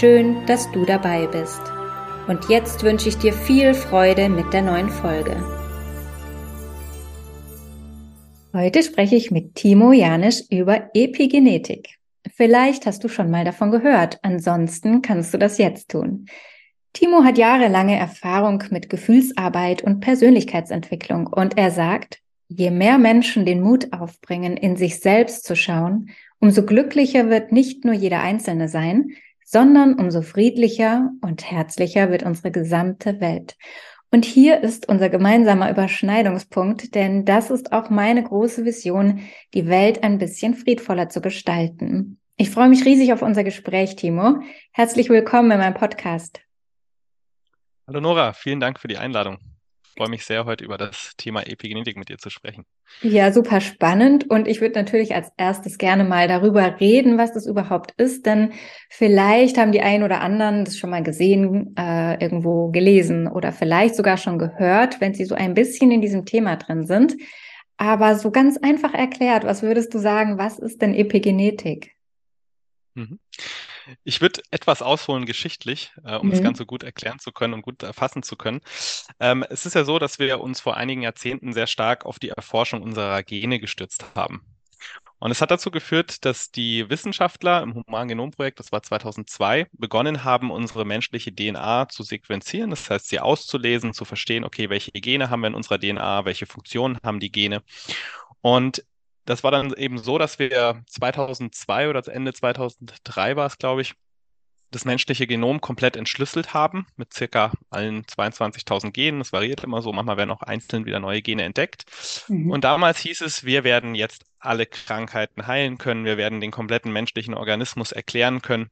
Schön, dass du dabei bist. Und jetzt wünsche ich dir viel Freude mit der neuen Folge. Heute spreche ich mit Timo Janisch über Epigenetik. Vielleicht hast du schon mal davon gehört, ansonsten kannst du das jetzt tun. Timo hat jahrelange Erfahrung mit Gefühlsarbeit und Persönlichkeitsentwicklung und er sagt, je mehr Menschen den Mut aufbringen, in sich selbst zu schauen, umso glücklicher wird nicht nur jeder Einzelne sein, sondern umso friedlicher und herzlicher wird unsere gesamte Welt. Und hier ist unser gemeinsamer Überschneidungspunkt, denn das ist auch meine große Vision, die Welt ein bisschen friedvoller zu gestalten. Ich freue mich riesig auf unser Gespräch, Timo. Herzlich willkommen in meinem Podcast. Hallo Nora, vielen Dank für die Einladung freue mich sehr, heute über das Thema Epigenetik mit dir zu sprechen. Ja, super spannend. Und ich würde natürlich als erstes gerne mal darüber reden, was das überhaupt ist. Denn vielleicht haben die einen oder anderen das schon mal gesehen, äh, irgendwo gelesen oder vielleicht sogar schon gehört, wenn sie so ein bisschen in diesem Thema drin sind. Aber so ganz einfach erklärt, was würdest du sagen, was ist denn Epigenetik? Mhm. Ich würde etwas ausholen geschichtlich, äh, um mhm. das Ganze gut erklären zu können und gut erfassen zu können. Ähm, es ist ja so, dass wir uns vor einigen Jahrzehnten sehr stark auf die Erforschung unserer Gene gestützt haben. Und es hat dazu geführt, dass die Wissenschaftler im Human Genom Projekt, das war 2002, begonnen haben, unsere menschliche DNA zu sequenzieren. Das heißt, sie auszulesen, zu verstehen, okay, welche Gene haben wir in unserer DNA, welche Funktionen haben die Gene. Und das war dann eben so, dass wir 2002 oder Ende 2003 war es, glaube ich, das menschliche Genom komplett entschlüsselt haben mit circa allen 22.000 Genen. Das variiert immer so. Manchmal werden auch einzeln wieder neue Gene entdeckt. Mhm. Und damals hieß es, wir werden jetzt alle Krankheiten heilen können. Wir werden den kompletten menschlichen Organismus erklären können.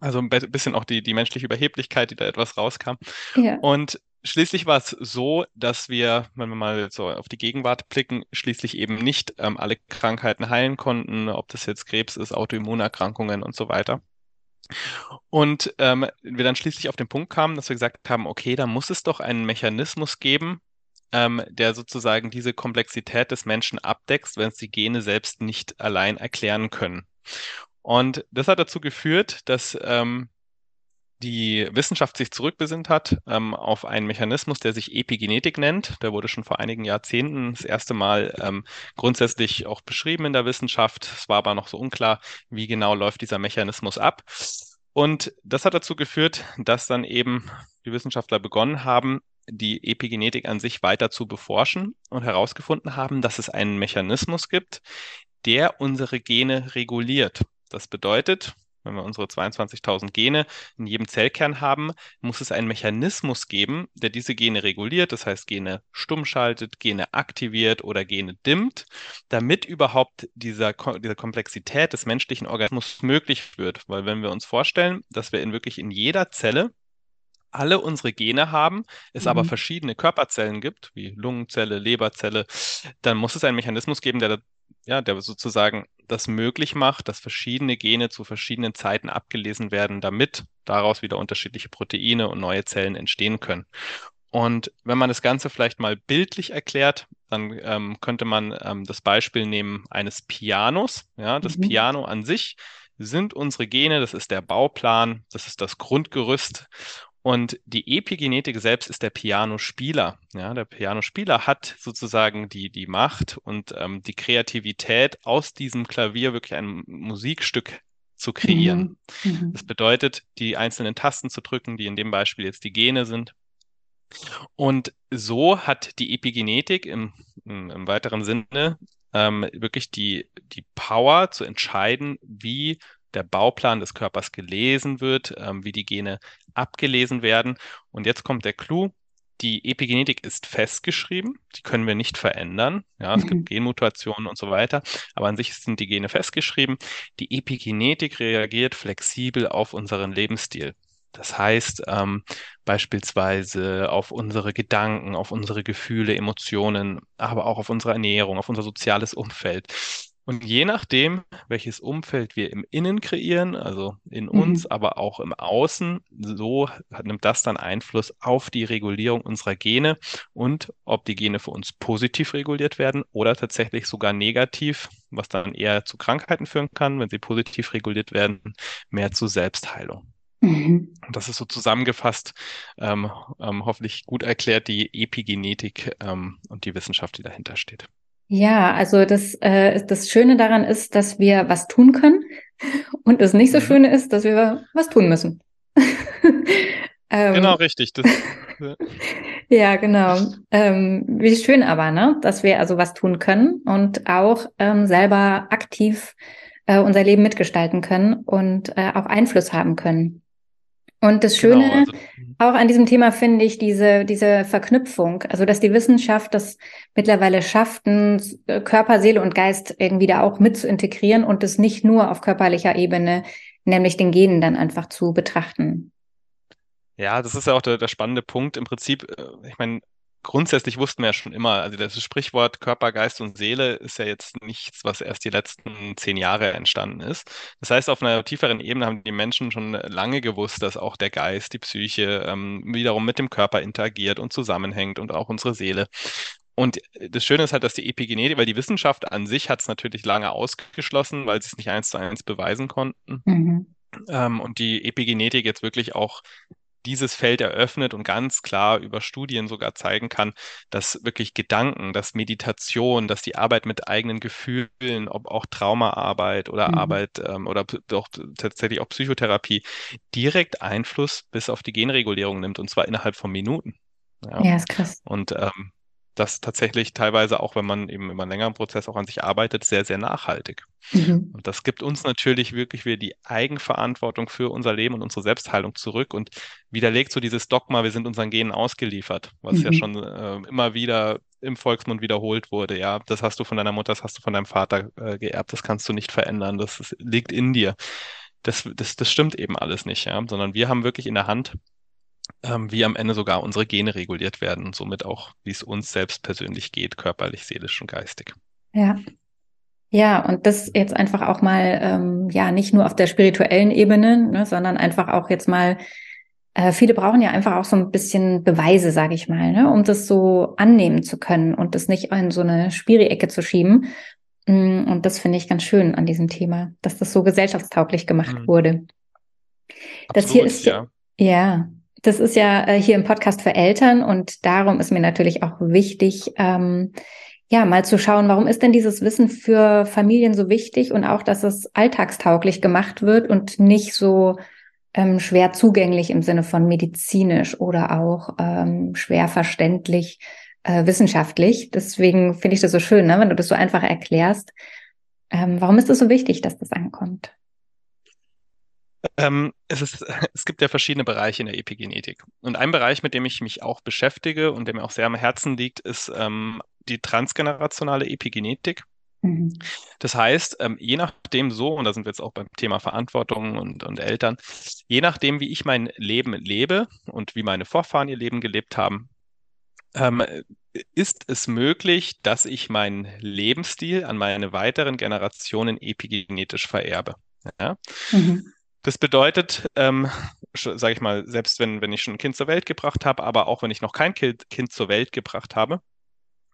Also ein bisschen auch die, die menschliche Überheblichkeit, die da etwas rauskam. Ja. Und Schließlich war es so, dass wir, wenn wir mal so auf die Gegenwart blicken, schließlich eben nicht ähm, alle Krankheiten heilen konnten, ob das jetzt Krebs ist, Autoimmunerkrankungen und so weiter. Und ähm, wir dann schließlich auf den Punkt kamen, dass wir gesagt haben, okay, da muss es doch einen Mechanismus geben, ähm, der sozusagen diese Komplexität des Menschen abdeckt, wenn es die Gene selbst nicht allein erklären können. Und das hat dazu geführt, dass ähm, die Wissenschaft sich zurückbesinnt hat ähm, auf einen Mechanismus, der sich Epigenetik nennt. Der wurde schon vor einigen Jahrzehnten das erste Mal ähm, grundsätzlich auch beschrieben in der Wissenschaft. Es war aber noch so unklar, wie genau läuft dieser Mechanismus ab. Und das hat dazu geführt, dass dann eben die Wissenschaftler begonnen haben, die Epigenetik an sich weiter zu beforschen und herausgefunden haben, dass es einen Mechanismus gibt, der unsere Gene reguliert. Das bedeutet, wenn wir unsere 22.000 Gene in jedem Zellkern haben, muss es einen Mechanismus geben, der diese Gene reguliert, das heißt Gene stumm schaltet, Gene aktiviert oder Gene dimmt, damit überhaupt dieser, diese Komplexität des menschlichen Organismus möglich wird. Weil wenn wir uns vorstellen, dass wir in wirklich in jeder Zelle alle unsere Gene haben, es mhm. aber verschiedene Körperzellen gibt, wie Lungenzelle, Leberzelle, dann muss es einen Mechanismus geben, der ja, der sozusagen das möglich macht, dass verschiedene Gene zu verschiedenen Zeiten abgelesen werden, damit daraus wieder unterschiedliche Proteine und neue Zellen entstehen können. Und wenn man das Ganze vielleicht mal bildlich erklärt, dann ähm, könnte man ähm, das Beispiel nehmen eines Pianos. Ja, das mhm. Piano an sich sind unsere Gene, das ist der Bauplan, das ist das Grundgerüst. Und die Epigenetik selbst ist der Pianospieler. Ja, der Pianospieler hat sozusagen die, die Macht und ähm, die Kreativität, aus diesem Klavier wirklich ein Musikstück zu kreieren. Mhm. mhm. Das bedeutet, die einzelnen Tasten zu drücken, die in dem Beispiel jetzt die Gene sind. Und so hat die Epigenetik im, im, im weiteren Sinne ähm, wirklich die, die Power zu entscheiden, wie der Bauplan des Körpers gelesen wird, ähm, wie die Gene abgelesen werden. Und jetzt kommt der Clou. Die Epigenetik ist festgeschrieben, die können wir nicht verändern. Ja, es mhm. gibt Genmutationen und so weiter, aber an sich sind die Gene festgeschrieben. Die Epigenetik reagiert flexibel auf unseren Lebensstil. Das heißt ähm, beispielsweise auf unsere Gedanken, auf unsere Gefühle, Emotionen, aber auch auf unsere Ernährung, auf unser soziales Umfeld. Und je nachdem, welches Umfeld wir im Innen kreieren, also in mhm. uns, aber auch im Außen, so nimmt das dann Einfluss auf die Regulierung unserer Gene und ob die Gene für uns positiv reguliert werden oder tatsächlich sogar negativ, was dann eher zu Krankheiten führen kann, wenn sie positiv reguliert werden, mehr zu Selbstheilung. Mhm. Das ist so zusammengefasst, ähm, ähm, hoffentlich gut erklärt, die Epigenetik ähm, und die Wissenschaft, die dahinter steht. Ja, also das, äh, das Schöne daran ist, dass wir was tun können und das nicht so mhm. Schöne ist, dass wir was tun müssen. ähm, genau, richtig. Das, ja, genau. Ähm, wie schön aber, ne? dass wir also was tun können und auch ähm, selber aktiv äh, unser Leben mitgestalten können und äh, auch Einfluss haben können. Und das Schöne genau, also, mhm. auch an diesem Thema finde ich diese, diese Verknüpfung, also dass die Wissenschaft das mittlerweile schafft, äh, Körper, Seele und Geist irgendwie da auch mit zu integrieren und das nicht nur auf körperlicher Ebene, nämlich den Genen dann einfach zu betrachten. Ja, das ist ja auch der, der spannende Punkt. Im Prinzip, äh, ich meine, grundsätzlich wussten wir ja schon immer, also das Sprichwort Körper, Geist und Seele ist ja jetzt nichts, was erst die letzten zehn Jahre entstanden ist. Das heißt, auf einer tieferen Ebene haben die Menschen schon lange gewusst, dass auch der Geist, die Psyche ähm, wiederum mit dem Körper interagiert und zusammenhängt und auch unsere Seele. Und das Schöne ist halt, dass die Epigenetik, weil die Wissenschaft an sich hat es natürlich lange ausgeschlossen, weil sie es nicht eins zu eins beweisen konnten. Mhm. Ähm, und die Epigenetik jetzt wirklich auch dieses Feld eröffnet und ganz klar über Studien sogar zeigen kann, dass wirklich Gedanken, dass Meditation, dass die Arbeit mit eigenen Gefühlen, ob auch Traumaarbeit oder mhm. Arbeit ähm, oder auch tatsächlich auch Psychotherapie, direkt Einfluss bis auf die Genregulierung nimmt und zwar innerhalb von Minuten. Ja, ja ist krass. Und ähm, das tatsächlich teilweise auch, wenn man eben über einen längeren Prozess auch an sich arbeitet, sehr, sehr nachhaltig. Mhm. Und das gibt uns natürlich wirklich wieder die Eigenverantwortung für unser Leben und unsere Selbstheilung zurück und widerlegt so dieses Dogma, wir sind unseren Genen ausgeliefert, was mhm. ja schon äh, immer wieder im Volksmund wiederholt wurde. Ja, das hast du von deiner Mutter, das hast du von deinem Vater äh, geerbt, das kannst du nicht verändern, das, das liegt in dir. Das, das, das stimmt eben alles nicht, ja, sondern wir haben wirklich in der Hand, ähm, wie am Ende sogar unsere Gene reguliert werden und somit auch, wie es uns selbst persönlich geht, körperlich, seelisch und geistig. Ja. Ja, und das jetzt einfach auch mal, ähm, ja, nicht nur auf der spirituellen Ebene, ne, sondern einfach auch jetzt mal, äh, viele brauchen ja einfach auch so ein bisschen Beweise, sage ich mal, ne, um das so annehmen zu können und das nicht in so eine Spiri-Ecke zu schieben. Mm, und das finde ich ganz schön an diesem Thema, dass das so gesellschaftstauglich gemacht mhm. wurde. Das Absolut, hier ist ja, ja das ist ja äh, hier im Podcast für Eltern und darum ist mir natürlich auch wichtig, ähm, ja, mal zu schauen, warum ist denn dieses Wissen für Familien so wichtig und auch, dass es alltagstauglich gemacht wird und nicht so ähm, schwer zugänglich im Sinne von medizinisch oder auch ähm, schwer verständlich äh, wissenschaftlich. Deswegen finde ich das so schön, ne, wenn du das so einfach erklärst. Ähm, warum ist es so wichtig, dass das ankommt? Ähm, es, ist, es gibt ja verschiedene Bereiche in der Epigenetik. Und ein Bereich, mit dem ich mich auch beschäftige und der mir auch sehr am Herzen liegt, ist ähm, die transgenerationale Epigenetik. Mhm. Das heißt, ähm, je nachdem so, und da sind wir jetzt auch beim Thema Verantwortung und, und Eltern, je nachdem, wie ich mein Leben lebe und wie meine Vorfahren ihr Leben gelebt haben, ähm, ist es möglich, dass ich meinen Lebensstil an meine weiteren Generationen epigenetisch vererbe. Ja? Mhm. Das bedeutet, ähm, sage ich mal, selbst wenn, wenn ich schon ein Kind zur Welt gebracht habe, aber auch wenn ich noch kein Kind, zur Welt gebracht habe,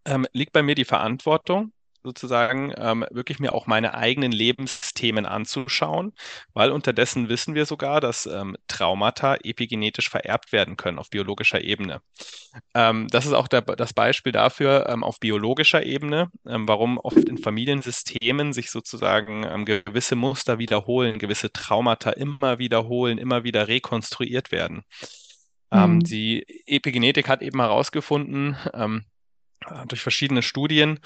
ähm, liegt bei mir die Verantwortung, sozusagen ähm, wirklich mir auch meine eigenen Lebensthemen anzuschauen, weil unterdessen wissen wir sogar, dass ähm, Traumata epigenetisch vererbt werden können auf biologischer Ebene. Ähm, das ist auch der, das Beispiel dafür ähm, auf biologischer Ebene, ähm, warum oft in Familiensystemen sich sozusagen ähm, gewisse Muster wiederholen, gewisse Traumata immer wiederholen, immer wieder rekonstruiert werden. Mhm. Die Epigenetik hat eben herausgefunden, durch verschiedene Studien,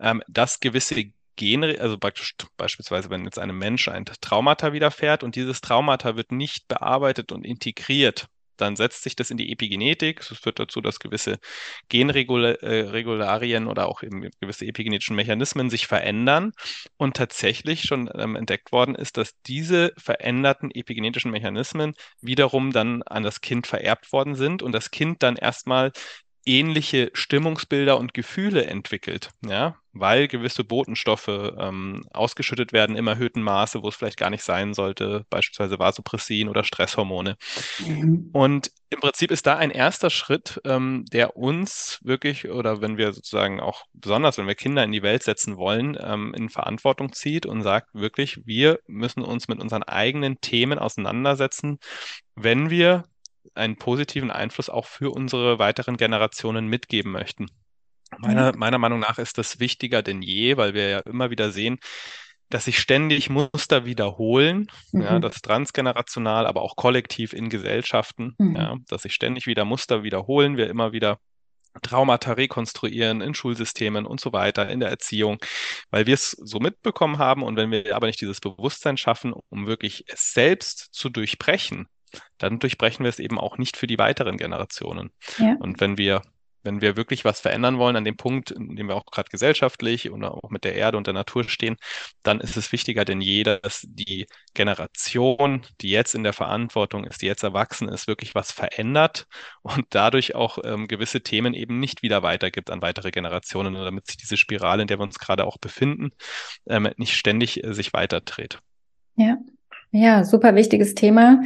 ähm, dass gewisse Gene, also beispielsweise, wenn jetzt einem Mensch ein Traumata widerfährt und dieses Traumata wird nicht bearbeitet und integriert dann setzt sich das in die Epigenetik. Es führt dazu, dass gewisse Genregularien oder auch eben gewisse epigenetischen Mechanismen sich verändern. Und tatsächlich schon ähm, entdeckt worden ist, dass diese veränderten epigenetischen Mechanismen wiederum dann an das Kind vererbt worden sind und das Kind dann erstmal ähnliche Stimmungsbilder und Gefühle entwickelt, ja, weil gewisse Botenstoffe ähm, ausgeschüttet werden im erhöhten Maße, wo es vielleicht gar nicht sein sollte, beispielsweise Vasopressin oder Stresshormone. Mhm. Und im Prinzip ist da ein erster Schritt, ähm, der uns wirklich, oder wenn wir sozusagen auch besonders, wenn wir Kinder in die Welt setzen wollen, ähm, in Verantwortung zieht und sagt wirklich, wir müssen uns mit unseren eigenen Themen auseinandersetzen, wenn wir einen positiven Einfluss auch für unsere weiteren Generationen mitgeben möchten. Meiner, mhm. meiner Meinung nach ist das wichtiger denn je, weil wir ja immer wieder sehen, dass sich ständig Muster wiederholen, mhm. ja, das transgenerational, aber auch kollektiv in Gesellschaften, mhm. ja, dass sich ständig wieder Muster wiederholen, wir immer wieder Traumata rekonstruieren in Schulsystemen und so weiter, in der Erziehung, weil wir es so mitbekommen haben und wenn wir aber nicht dieses Bewusstsein schaffen, um wirklich es selbst zu durchbrechen, dann durchbrechen wir es eben auch nicht für die weiteren Generationen. Ja. Und wenn wir wenn wir wirklich was verändern wollen an dem Punkt, in dem wir auch gerade gesellschaftlich und auch mit der Erde und der Natur stehen, dann ist es wichtiger denn je, dass die Generation, die jetzt in der Verantwortung ist, die jetzt erwachsen ist, wirklich was verändert und dadurch auch ähm, gewisse Themen eben nicht wieder weitergibt an weitere Generationen, damit sich diese Spirale, in der wir uns gerade auch befinden, ähm, nicht ständig äh, sich weiterdreht. Ja. Ja, super wichtiges Thema.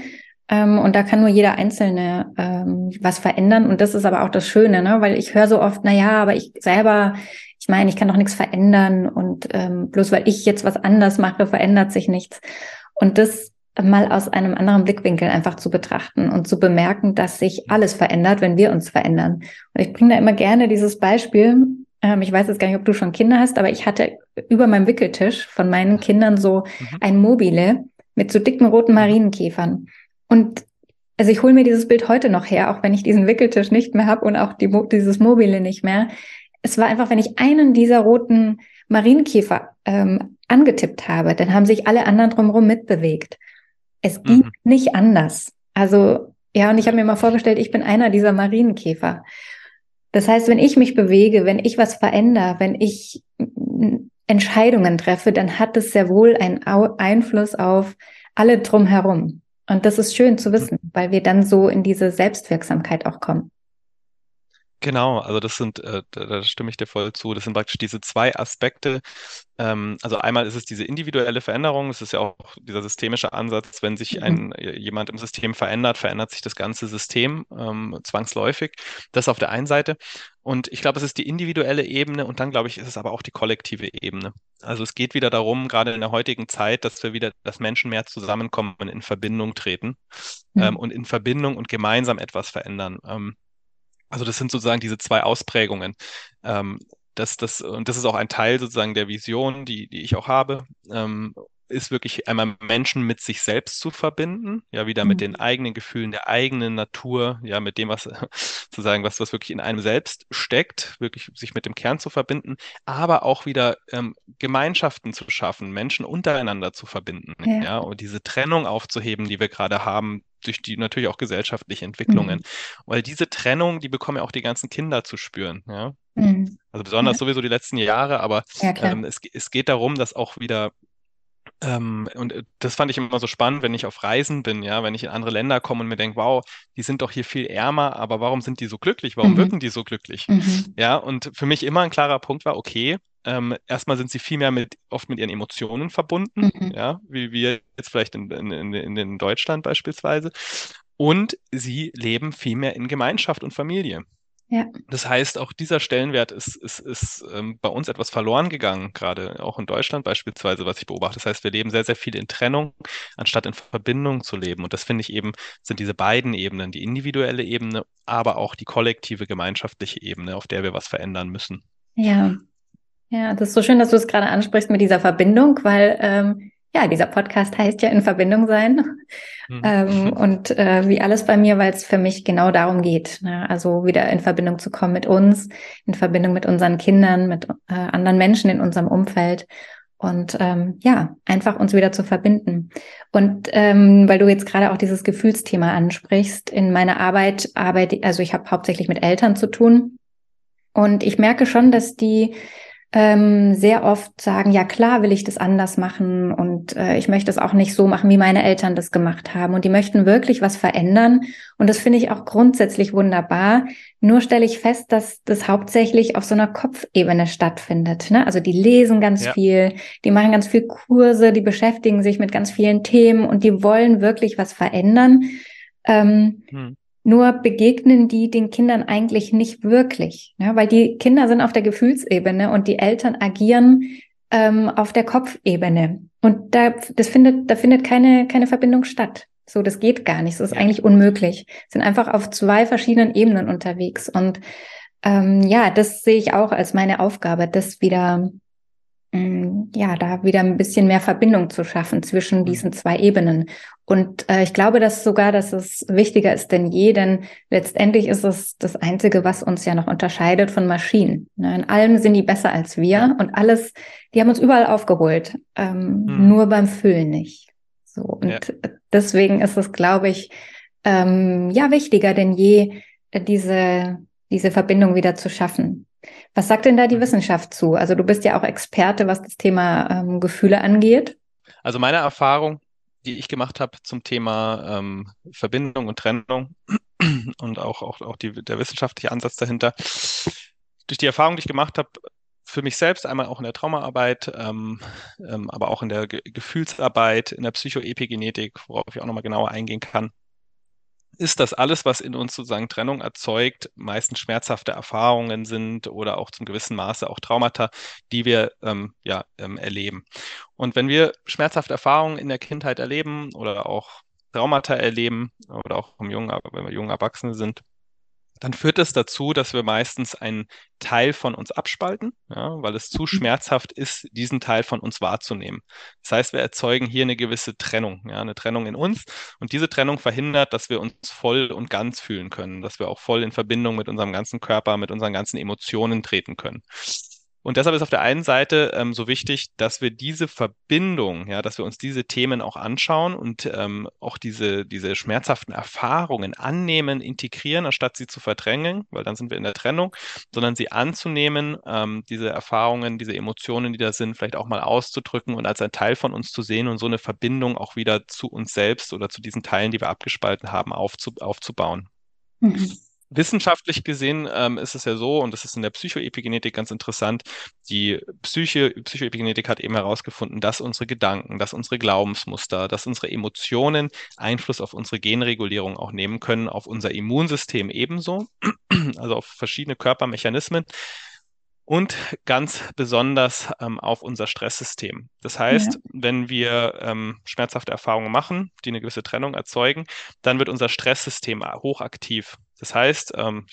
Ähm, und da kann nur jeder Einzelne ähm, was verändern. Und das ist aber auch das Schöne, ne? weil ich höre so oft, na ja, aber ich selber, ich meine, ich kann doch nichts verändern und ähm, bloß weil ich jetzt was anders mache, verändert sich nichts. Und das mal aus einem anderen Blickwinkel einfach zu betrachten und zu bemerken, dass sich alles verändert, wenn wir uns verändern. Und ich bringe da immer gerne dieses Beispiel. Ähm, ich weiß jetzt gar nicht, ob du schon Kinder hast, aber ich hatte über meinem Wickeltisch von meinen Kindern so mhm. ein Mobile mit so dicken roten Marienkäfern. Und also ich hole mir dieses Bild heute noch her, auch wenn ich diesen Wickeltisch nicht mehr habe und auch die, dieses Mobile nicht mehr. Es war einfach, wenn ich einen dieser roten Marienkäfer ähm, angetippt habe, dann haben sich alle anderen drumherum mitbewegt. Es ging mhm. nicht anders. Also ja, und ich habe mir mal vorgestellt, ich bin einer dieser Marienkäfer. Das heißt, wenn ich mich bewege, wenn ich was verändere, wenn ich Entscheidungen treffe, dann hat es sehr wohl einen Einfluss auf alle drumherum. Und das ist schön zu wissen, weil wir dann so in diese Selbstwirksamkeit auch kommen. Genau, also das sind, äh, da, da, stimme ich dir voll zu, das sind praktisch diese zwei Aspekte. Ähm, also einmal ist es diese individuelle Veränderung, es ist ja auch dieser systemische Ansatz, wenn sich ein, mhm. jemand im System verändert, verändert sich das ganze System ähm, zwangsläufig. Das auf der einen Seite. Und ich glaube, es ist die individuelle Ebene und dann, glaube ich, ist es aber auch die kollektive Ebene. Also es geht wieder darum, gerade in der heutigen Zeit, dass wir wieder, dass Menschen mehr zusammenkommen und in Verbindung treten mhm. ähm, und in Verbindung und gemeinsam etwas verändern. Also das sind sozusagen diese zwei Ausprägungen. Ähm, das, das, und das ist auch ein Teil sozusagen der Vision, die, die ich auch habe, ähm, ist wirklich einmal Menschen mit sich selbst zu verbinden, ja, wieder mhm. mit den eigenen Gefühlen, der eigenen Natur, ja, mit dem, was sozusagen, was, was wirklich in einem selbst steckt, wirklich sich mit dem Kern zu verbinden, aber auch wieder ähm, Gemeinschaften zu schaffen, Menschen untereinander zu verbinden, ja. ja, und diese Trennung aufzuheben, die wir gerade haben, durch die natürlich auch gesellschaftliche Entwicklungen. Mhm. Weil diese Trennung, die bekommen ja auch die ganzen Kinder zu spüren, ja. Mhm. Also besonders ja. sowieso die letzten Jahre, aber ja, ähm, es, es geht darum, dass auch wieder ähm, und äh, das fand ich immer so spannend, wenn ich auf Reisen bin, ja, wenn ich in andere Länder komme und mir denke, wow, die sind doch hier viel ärmer, aber warum sind die so glücklich? Warum mhm. wirken die so glücklich? Mhm. Ja, und für mich immer ein klarer Punkt war, okay, ähm, erstmal sind sie viel mehr mit, oft mit ihren Emotionen verbunden, mhm. ja, wie wir jetzt vielleicht in, in, in, in Deutschland beispielsweise. Und sie leben viel mehr in Gemeinschaft und Familie. Ja. Das heißt, auch dieser Stellenwert ist, ist, ist ähm, bei uns etwas verloren gegangen, gerade auch in Deutschland beispielsweise, was ich beobachte. Das heißt, wir leben sehr, sehr viel in Trennung, anstatt in Verbindung zu leben. Und das finde ich eben, sind diese beiden Ebenen, die individuelle Ebene, aber auch die kollektive, gemeinschaftliche Ebene, auf der wir was verändern müssen. Ja, ja, das ist so schön, dass du es gerade ansprichst mit dieser Verbindung, weil ähm, ja, dieser Podcast heißt ja in Verbindung sein. Mhm. Ähm, und äh, wie alles bei mir, weil es für mich genau darum geht. Ne? Also wieder in Verbindung zu kommen mit uns, in Verbindung mit unseren Kindern, mit äh, anderen Menschen in unserem Umfeld. und ähm, ja, einfach uns wieder zu verbinden. Und ähm, weil du jetzt gerade auch dieses Gefühlsthema ansprichst, in meiner Arbeit arbeite, also ich habe hauptsächlich mit Eltern zu tun und ich merke schon, dass die ähm, sehr oft sagen, ja klar will ich das anders machen und äh, ich möchte es auch nicht so machen, wie meine Eltern das gemacht haben. Und die möchten wirklich was verändern. Und das finde ich auch grundsätzlich wunderbar. Nur stelle ich fest, dass das hauptsächlich auf so einer Kopfebene stattfindet. Ne? Also die lesen ganz ja. viel, die machen ganz viel Kurse, die beschäftigen sich mit ganz vielen Themen und die wollen wirklich was verändern. Ähm, hm. Nur begegnen die den Kindern eigentlich nicht wirklich, ja, weil die Kinder sind auf der Gefühlsebene und die Eltern agieren ähm, auf der Kopfebene. Und da, das findet, da findet keine, keine Verbindung statt. So, das geht gar nicht. Das ist ja. eigentlich unmöglich. Sind einfach auf zwei verschiedenen Ebenen unterwegs. Und ähm, ja, das sehe ich auch als meine Aufgabe, das wieder ja, da wieder ein bisschen mehr Verbindung zu schaffen zwischen mhm. diesen zwei Ebenen. Und äh, ich glaube, dass sogar, dass es wichtiger ist denn je, denn letztendlich ist es das Einzige, was uns ja noch unterscheidet von Maschinen. Ne? In allem sind die besser als wir und alles, die haben uns überall aufgeholt, ähm, mhm. nur beim Füllen nicht. So und ja. deswegen ist es, glaube ich, ähm, ja wichtiger denn je, diese diese Verbindung wieder zu schaffen. Was sagt denn da die. Wissenschaft zu? Also du bist ja auch Experte, was das Thema ähm, Gefühle angeht. Also meine Erfahrung, die ich gemacht habe zum Thema ähm, Verbindung und Trennung und auch, auch, auch die, der wissenschaftliche Ansatz dahinter, durch die Erfahrung, die ich gemacht habe, für mich selbst, einmal auch in der Traumaarbeit, ähm, ähm, aber auch in der Ge Gefühlsarbeit, in der Psychoepigenetik, worauf ich auch nochmal genauer eingehen kann, ist, dass alles, was in uns sozusagen Trennung erzeugt, meistens schmerzhafte Erfahrungen sind oder auch zum gewissen Maße auch Traumata, die wir ähm, ja, ähm, erleben. Und wenn wir schmerzhafte Erfahrungen in der Kindheit erleben oder auch Traumata erleben oder auch im jungen, wenn wir junge Erwachsene sind, dann führt es das dazu, dass wir meistens einen Teil von uns abspalten, ja, weil es zu mhm. schmerzhaft ist, diesen Teil von uns wahrzunehmen. Das heißt, wir erzeugen hier eine gewisse Trennung, ja, eine Trennung in uns. Und diese Trennung verhindert, dass wir uns voll und ganz fühlen können, dass wir auch voll in Verbindung mit unserem ganzen Körper, mit unseren ganzen Emotionen treten können. Und deshalb ist auf der einen Seite ähm, so wichtig, dass wir diese Verbindung, ja, dass wir uns diese Themen auch anschauen und ähm, auch diese, diese schmerzhaften Erfahrungen annehmen, integrieren, anstatt sie zu verdrängen, weil dann sind wir in der Trennung, sondern sie anzunehmen, ähm, diese Erfahrungen, diese Emotionen, die da sind, vielleicht auch mal auszudrücken und als ein Teil von uns zu sehen und so eine Verbindung auch wieder zu uns selbst oder zu diesen Teilen, die wir abgespalten haben, aufzu aufzubauen. Mhm. Wissenschaftlich gesehen ähm, ist es ja so, und das ist in der Psychoepigenetik ganz interessant, die Psyche, Psychoepigenetik hat eben herausgefunden, dass unsere Gedanken, dass unsere Glaubensmuster, dass unsere Emotionen Einfluss auf unsere Genregulierung auch nehmen können, auf unser Immunsystem ebenso, also auf verschiedene Körpermechanismen und ganz besonders ähm, auf unser Stresssystem. Das heißt, ja. wenn wir ähm, schmerzhafte Erfahrungen machen, die eine gewisse Trennung erzeugen, dann wird unser Stresssystem hochaktiv. Das heißt, ähm,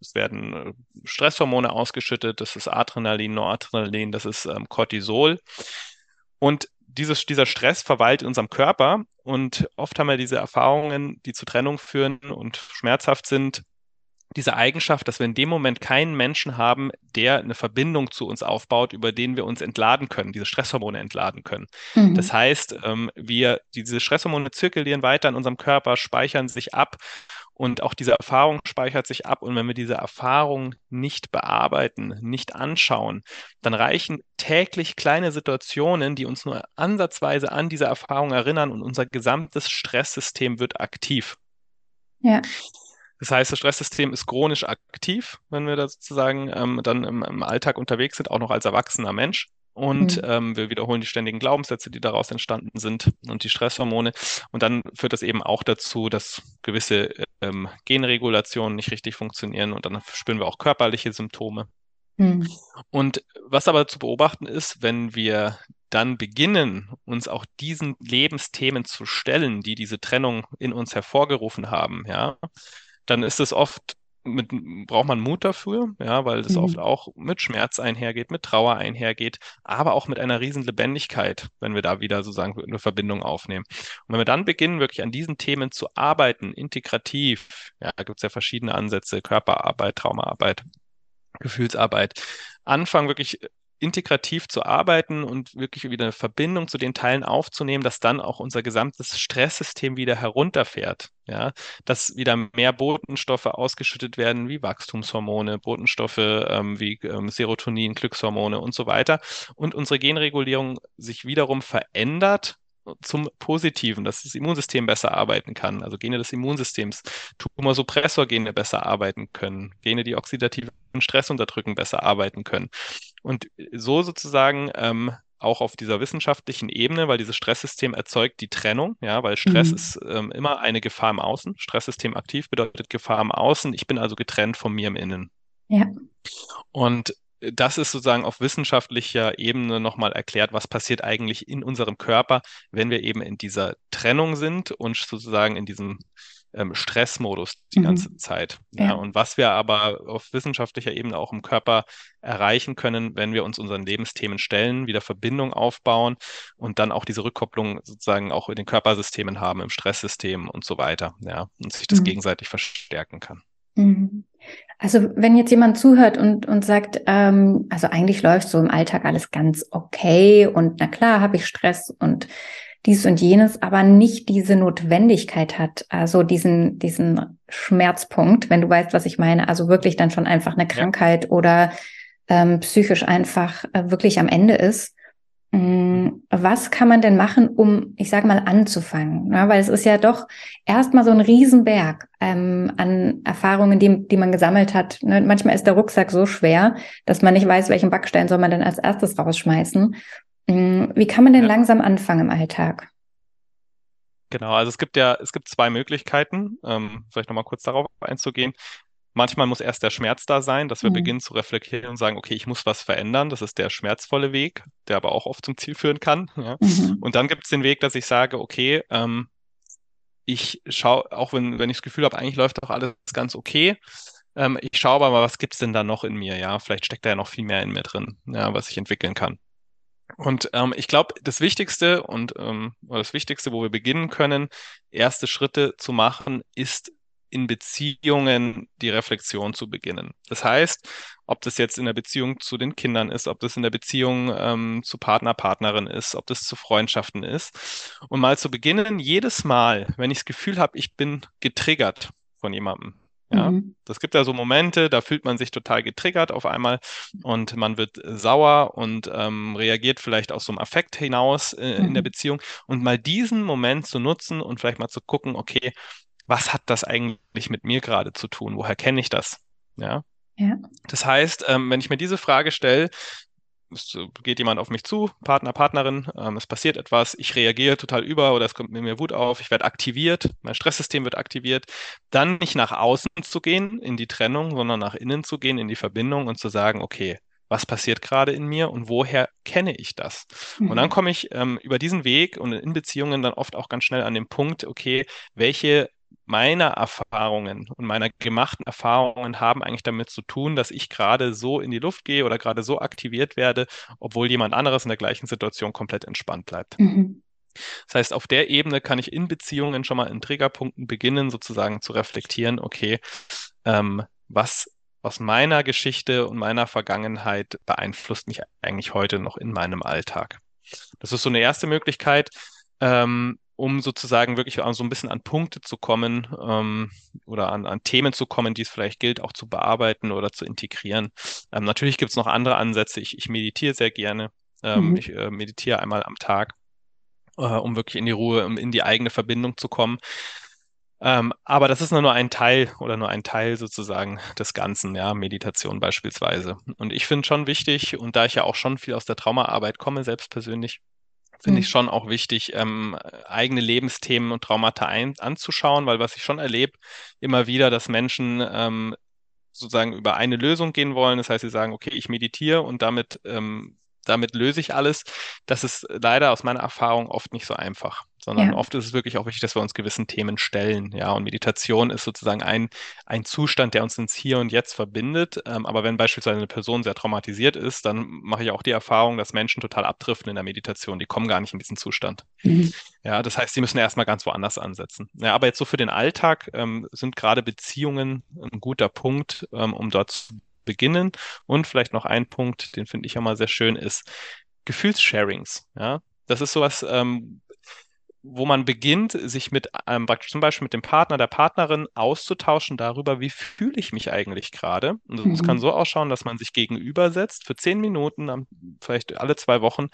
es werden äh, Stresshormone ausgeschüttet, das ist Adrenalin, Noradrenalin, das ist ähm, Cortisol. Und dieses, dieser Stress verweilt in unserem Körper und oft haben wir diese Erfahrungen, die zu Trennung führen und schmerzhaft sind, diese Eigenschaft, dass wir in dem Moment keinen Menschen haben, der eine Verbindung zu uns aufbaut, über den wir uns entladen können, diese Stresshormone entladen können. Mhm. Das heißt, ähm, wir, diese Stresshormone zirkulieren weiter in unserem Körper, speichern sich ab und auch diese Erfahrung speichert sich ab. Und wenn wir diese Erfahrung nicht bearbeiten, nicht anschauen, dann reichen täglich kleine Situationen, die uns nur ansatzweise an diese Erfahrung erinnern und unser gesamtes Stresssystem wird aktiv. Ja. Das heißt, das Stresssystem ist chronisch aktiv, wenn wir da sozusagen ähm, dann im, im, Alltag unterwegs sind, auch noch als erwachsener Mensch. Und mhm. ähm, wir wiederholen die ständigen Glaubenssätze, die daraus entstanden sind und die Stresshormone. Und dann führt das eben auch dazu, dass gewisse ähm, Genregulationen nicht richtig funktionieren und dann spüren wir auch körperliche Symptome. Mhm. Und was aber zu beobachten ist, wenn wir dann beginnen, uns auch diesen Lebensthemen zu stellen, die diese Trennung in uns hervorgerufen haben, ja, dann ist es oft mit, braucht man Mut dafür, ja, weil das mhm. oft auch mit Schmerz einhergeht, mit Trauer einhergeht, aber auch mit einer riesen Lebendigkeit, wenn wir da wieder sozusagen eine Verbindung aufnehmen. Und wenn wir dann beginnen, wirklich an diesen Themen zu arbeiten, integrativ, ja, da gibt es ja verschiedene Ansätze, Körperarbeit, Traumaarbeit, Gefühlsarbeit, anfangen wirklich integrativ zu arbeiten und wirklich wieder eine Verbindung zu den Teilen aufzunehmen, dass dann auch unser gesamtes Stresssystem wieder herunterfährt. Ja, dass wieder mehr Botenstoffe ausgeschüttet werden, wie Wachstumshormone, Botenstoffe ähm, wie ähm, Serotonin, Glückshormone und so weiter. Und unsere Genregulierung sich wiederum verändert zum Positiven, dass das Immunsystem besser arbeiten kann, also Gene des Immunsystems, Tumorsupressorgene besser arbeiten können, Gene, die oxidativen Stress unterdrücken, besser arbeiten können. Und so sozusagen ähm, auch auf dieser wissenschaftlichen Ebene, weil dieses Stresssystem erzeugt die Trennung, ja, weil Stress mhm. ist ähm, immer eine Gefahr im Außen. Stresssystem aktiv bedeutet Gefahr im Außen. Ich bin also getrennt von mir im Innen. Ja. Und das ist sozusagen auf wissenschaftlicher Ebene nochmal erklärt, was passiert eigentlich in unserem Körper, wenn wir eben in dieser Trennung sind und sozusagen in diesem ähm, Stressmodus die mhm. ganze Zeit. Ja. ja. und was wir aber auf wissenschaftlicher Ebene auch im Körper erreichen können, wenn wir uns unseren Lebensthemen stellen, wieder Verbindung aufbauen und dann auch diese Rückkopplung sozusagen auch in den Körpersystemen haben, im Stresssystem und so weiter. Ja, und sich das mhm. gegenseitig verstärken kann. Mhm. Also wenn jetzt jemand zuhört und, und sagt, ähm, also eigentlich läuft so im Alltag alles ganz okay und na klar habe ich Stress und dies und jenes, aber nicht diese Notwendigkeit hat, also diesen, diesen Schmerzpunkt, wenn du weißt, was ich meine, also wirklich dann schon einfach eine Krankheit oder ähm, psychisch einfach äh, wirklich am Ende ist, Mm, was kann man denn machen, um, ich sage mal, anzufangen? Ja, weil es ist ja doch erstmal so ein Riesenberg ähm, an Erfahrungen, die, die man gesammelt hat. Ne? Manchmal ist der Rucksack so schwer, dass man nicht weiß, welchen Backstein soll man denn als erstes rausschmeißen. Mm, wie kann man denn ja. langsam anfangen im Alltag? Genau, also es gibt ja, es gibt zwei Möglichkeiten, ähm, vielleicht nochmal kurz darauf einzugehen. Manchmal muss erst der Schmerz da sein, dass wir mhm. beginnen zu reflektieren und sagen, okay, ich muss was verändern. Das ist der schmerzvolle Weg, der aber auch oft zum Ziel führen kann. Ja. Mhm. Und dann gibt es den Weg, dass ich sage, okay, ähm, ich schaue, auch wenn, wenn ich das Gefühl habe, eigentlich läuft doch alles ganz okay, ähm, ich schaue aber mal, was gibt es denn da noch in mir? Ja, vielleicht steckt da ja noch viel mehr in mir drin, ja, was ich entwickeln kann. Und ähm, ich glaube, das Wichtigste und ähm, das Wichtigste, wo wir beginnen können, erste Schritte zu machen, ist in Beziehungen die Reflexion zu beginnen. Das heißt, ob das jetzt in der Beziehung zu den Kindern ist, ob das in der Beziehung ähm, zu Partner, Partnerin ist, ob das zu Freundschaften ist. Und mal zu beginnen, jedes Mal, wenn ich das Gefühl habe, ich bin getriggert von jemandem. Ja, mhm. das gibt ja so Momente, da fühlt man sich total getriggert auf einmal und man wird sauer und ähm, reagiert vielleicht aus so einem Affekt hinaus äh, mhm. in der mhm. Beziehung. Und mal diesen Moment zu nutzen und vielleicht mal zu gucken, okay, was hat das eigentlich mit mir gerade zu tun? Woher kenne ich das? Ja. ja. Das heißt, ähm, wenn ich mir diese Frage stelle, es geht jemand auf mich zu, Partner, Partnerin, ähm, es passiert etwas, ich reagiere total über oder es kommt mir Wut auf, ich werde aktiviert, mein Stresssystem wird aktiviert, dann nicht nach außen zu gehen in die Trennung, sondern nach innen zu gehen in die Verbindung und zu sagen, okay, was passiert gerade in mir und woher kenne ich das? Mhm. Und dann mhm. komme ich ähm, über diesen Weg und in Beziehungen dann oft auch ganz schnell an den Punkt, okay, welche meiner Erfahrungen und meiner gemachten Erfahrungen haben eigentlich damit zu tun, dass ich gerade so in die Luft gehe oder gerade so aktiviert werde, obwohl jemand anderes in der gleichen Situation komplett entspannt bleibt. Mhm. Das heißt, auf der Ebene kann ich in Beziehungen schon mal in Triggerpunkten beginnen, sozusagen zu reflektieren, okay, ähm, was aus meiner Geschichte und meiner Vergangenheit beeinflusst mich eigentlich heute noch in meinem Alltag. Das ist so eine erste Möglichkeit. Ähm, um sozusagen wirklich so ein bisschen an Punkte zu kommen ähm, oder an, an Themen zu kommen, die es vielleicht gilt, auch zu bearbeiten oder zu integrieren. Ähm, natürlich gibt es noch andere Ansätze. Ich, ich meditiere sehr gerne. Ähm, mhm. Ich äh, meditiere einmal am Tag, äh, um wirklich in die Ruhe, um in die eigene Verbindung zu kommen. Ähm, aber das ist nur, nur ein Teil oder nur ein Teil sozusagen des Ganzen, ja, Meditation beispielsweise. Und ich finde schon wichtig, und da ich ja auch schon viel aus der Traumaarbeit komme, selbst persönlich, finde ich mhm. schon auch wichtig, ähm, eigene Lebensthemen und Traumata ein, anzuschauen, weil was ich schon erlebe, immer wieder, dass Menschen ähm, sozusagen über eine Lösung gehen wollen. Das heißt, sie sagen, okay, ich meditiere und damit, ähm, damit löse ich alles. Das ist leider aus meiner Erfahrung oft nicht so einfach sondern ja. oft ist es wirklich auch wichtig, dass wir uns gewissen Themen stellen. Ja, und Meditation ist sozusagen ein, ein Zustand, der uns ins Hier und Jetzt verbindet. Ähm, aber wenn beispielsweise eine Person sehr traumatisiert ist, dann mache ich auch die Erfahrung, dass Menschen total abdriften in der Meditation. Die kommen gar nicht in diesen Zustand. Mhm. Ja, das heißt, sie müssen erstmal ganz woanders ansetzen. Ja, aber jetzt so für den Alltag ähm, sind gerade Beziehungen ein guter Punkt, ähm, um dort zu beginnen. Und vielleicht noch ein Punkt, den finde ich ja mal sehr schön, ist Gefühlssharings. Ja, das ist sowas, ähm, wo man beginnt, sich mit ähm, zum Beispiel mit dem Partner, der Partnerin auszutauschen darüber, wie fühle ich mich eigentlich gerade. Und es mhm. kann so ausschauen, dass man sich gegenübersetzt für zehn Minuten, vielleicht alle zwei Wochen.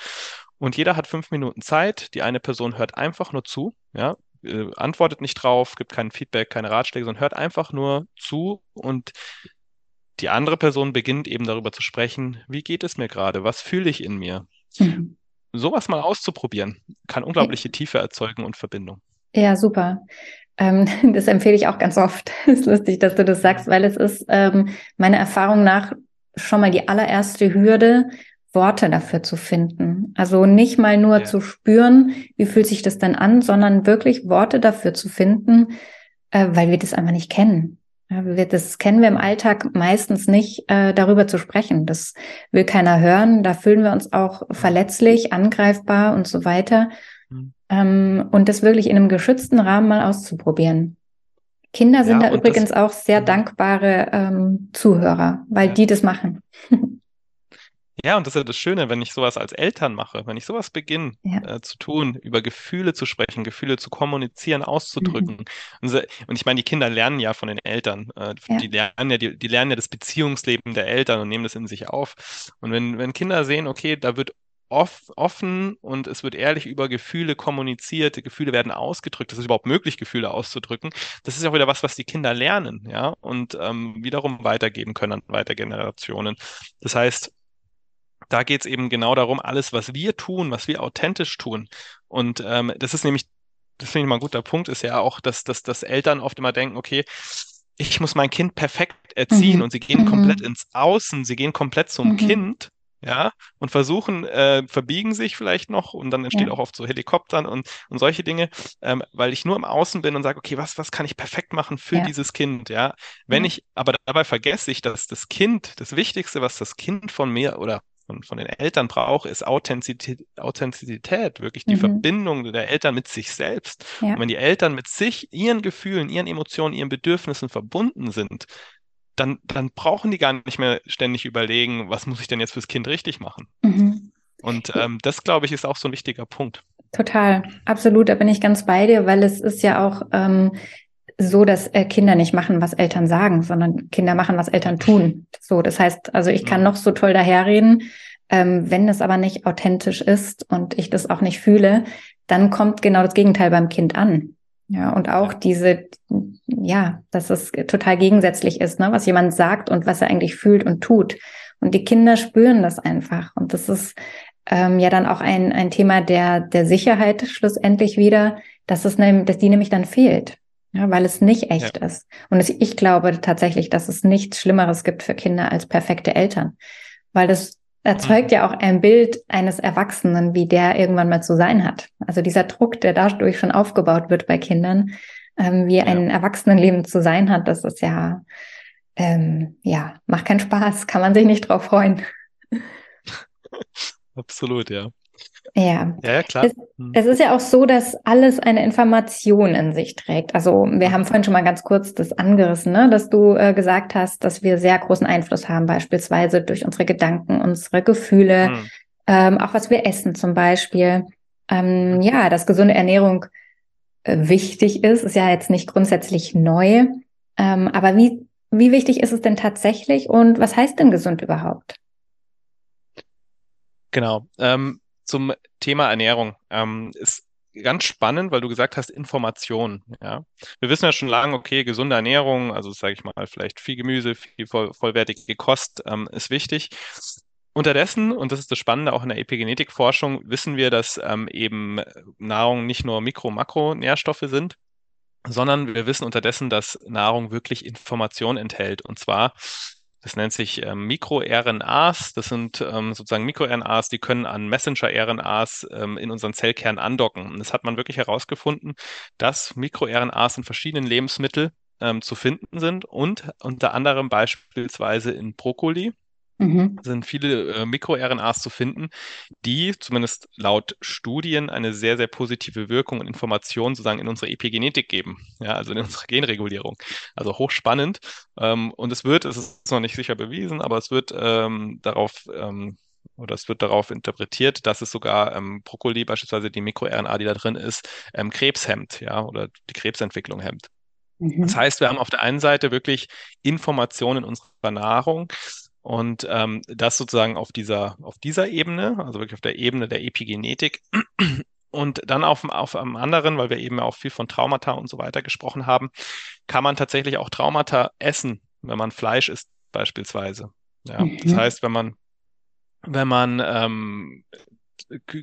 Und jeder hat fünf Minuten Zeit. Die eine Person hört einfach nur zu, ja, äh, antwortet nicht drauf, gibt kein Feedback, keine Ratschläge, sondern hört einfach nur zu und die andere Person beginnt eben darüber zu sprechen, wie geht es mir gerade, was fühle ich in mir. Mhm sowas mal auszuprobieren, kann unglaubliche Tiefe erzeugen und Verbindung. Ja, super. Ähm, das empfehle ich auch ganz oft. Es ist lustig, dass du das sagst, weil es ist ähm, meiner Erfahrung nach schon mal die allererste Hürde, Worte dafür zu finden. Also nicht mal nur ja. zu spüren, wie fühlt sich das denn an, sondern wirklich Worte dafür zu finden, äh, weil wir das einfach nicht kennen. Ja, das kennen wir im Alltag meistens nicht, äh, darüber zu sprechen. Das will keiner hören. Da fühlen wir uns auch verletzlich, angreifbar und so weiter. Mhm. Ähm, und das wirklich in einem geschützten Rahmen mal auszuprobieren. Kinder sind ja, da übrigens auch sehr mhm. dankbare ähm, Zuhörer, weil ja. die das machen. Ja, und das ist ja das Schöne, wenn ich sowas als Eltern mache, wenn ich sowas beginne ja. äh, zu tun, über Gefühle zu sprechen, Gefühle zu kommunizieren, auszudrücken. Mhm. Und, so, und, ich meine, die Kinder lernen ja von den Eltern. Äh, ja. Die lernen ja, die, die, lernen ja das Beziehungsleben der Eltern und nehmen das in sich auf. Und wenn, wenn Kinder sehen, okay, da wird off, offen und es wird ehrlich über Gefühle kommuniziert, Gefühle werden ausgedrückt, es ist überhaupt möglich, Gefühle auszudrücken. Das ist auch wieder was, was die Kinder lernen, ja, und ähm, wiederum weitergeben können an weitere Generationen. Das heißt, da geht es eben genau darum, alles, was wir tun, was wir authentisch tun. Und ähm, das ist nämlich, das finde ich mal ein guter Punkt, ist ja auch, dass, dass, dass Eltern oft immer denken, okay, ich muss mein Kind perfekt erziehen mhm. und sie gehen mhm. komplett ins Außen, sie gehen komplett zum mhm. Kind, ja, und versuchen, äh, verbiegen sich vielleicht noch und dann entsteht ja. auch oft so Helikoptern und, und solche Dinge, ähm, weil ich nur im Außen bin und sage, okay, was, was kann ich perfekt machen für ja. dieses Kind, ja. Wenn ich, aber dabei vergesse ich, dass das Kind, das Wichtigste, was das Kind von mir oder von, von den Eltern brauche, ist Authentizität, Authentizität wirklich die mhm. Verbindung der Eltern mit sich selbst. Ja. Und wenn die Eltern mit sich, ihren Gefühlen, ihren Emotionen, ihren Bedürfnissen verbunden sind, dann, dann brauchen die gar nicht mehr ständig überlegen, was muss ich denn jetzt fürs Kind richtig machen. Mhm. Und ähm, das, glaube ich, ist auch so ein wichtiger Punkt. Total, absolut, da bin ich ganz bei dir, weil es ist ja auch ähm, so, dass äh, Kinder nicht machen, was Eltern sagen, sondern Kinder machen, was Eltern tun. So, das heißt, also ich kann noch so toll daherreden, ähm, wenn es aber nicht authentisch ist und ich das auch nicht fühle, dann kommt genau das Gegenteil beim Kind an. Ja, und auch diese, ja, dass es total gegensätzlich ist, ne, was jemand sagt und was er eigentlich fühlt und tut. Und die Kinder spüren das einfach. Und das ist ähm, ja dann auch ein, ein Thema der, der Sicherheit schlussendlich wieder, dass es, dass die nämlich dann fehlt ja, weil es nicht echt ja. ist. Und es, ich glaube tatsächlich, dass es nichts Schlimmeres gibt für Kinder als perfekte Eltern, weil das erzeugt mhm. ja auch ein Bild eines Erwachsenen, wie der irgendwann mal zu sein hat. Also dieser Druck, der dadurch schon aufgebaut wird bei Kindern, ähm, wie ja. ein Erwachsenenleben zu sein hat, das ist ja, ähm, ja, macht keinen Spaß, kann man sich nicht drauf freuen. Absolut, ja. Ja, ja, ja klar. Es, hm. es, ist ja auch so, dass alles eine Information in sich trägt. Also wir haben vorhin schon mal ganz kurz das angerissen, ne? dass du äh, gesagt hast, dass wir sehr großen Einfluss haben, beispielsweise durch unsere Gedanken, unsere Gefühle, hm. ähm, auch was wir essen zum Beispiel. Ähm, hm. ja, dass gesunde Ernährung äh, wichtig ist, ist ja jetzt nicht grundsätzlich neu. Ähm, aber wie, wie wichtig ist es denn tatsächlich und was heißt denn gesund überhaupt? Genau. Ähm, zum Thema Ernährung. Ähm, ist ganz spannend, weil du gesagt hast, Information. Ja, wir wissen ja schon lange, okay, gesunde Ernährung, also sage ich mal, vielleicht viel Gemüse, viel voll, vollwertige Kost ähm, ist wichtig. Unterdessen, und das ist das Spannende auch in der Epigenetikforschung, wissen wir, dass ähm, eben Nahrung nicht nur Mikro-, Makronährstoffe sind, sondern wir wissen unterdessen, dass Nahrung wirklich Information enthält. Und zwar das nennt sich ähm, MikroRNAs. Das sind ähm, sozusagen MikroRNAs, die können an Messenger-RNAs ähm, in unseren Zellkern andocken. Und das hat man wirklich herausgefunden, dass MikroRNAs in verschiedenen Lebensmitteln ähm, zu finden sind und unter anderem beispielsweise in Brokkoli, mhm. sind viele äh, MikroRNAs zu finden, die zumindest laut Studien eine sehr, sehr positive Wirkung und Information sozusagen in unsere Epigenetik geben, ja, also in unsere Genregulierung. Also hochspannend. Ähm, und es wird, es ist noch nicht sicher bewiesen, aber es wird ähm, darauf ähm, oder es wird darauf interpretiert, dass es sogar ähm, Brokkoli beispielsweise die MikroRNA, die da drin ist, ähm, Krebs hemmt, ja, oder die Krebsentwicklung hemmt. Mhm. Das heißt, wir haben auf der einen Seite wirklich Informationen in unserer Nahrung, und ähm, das sozusagen auf dieser, auf dieser Ebene, also wirklich auf der Ebene der Epigenetik. Und dann auf, auf einem anderen, weil wir eben auch viel von Traumata und so weiter gesprochen haben, kann man tatsächlich auch Traumata essen, wenn man Fleisch isst, beispielsweise. Ja, mhm. Das heißt, wenn man, wenn man ähm,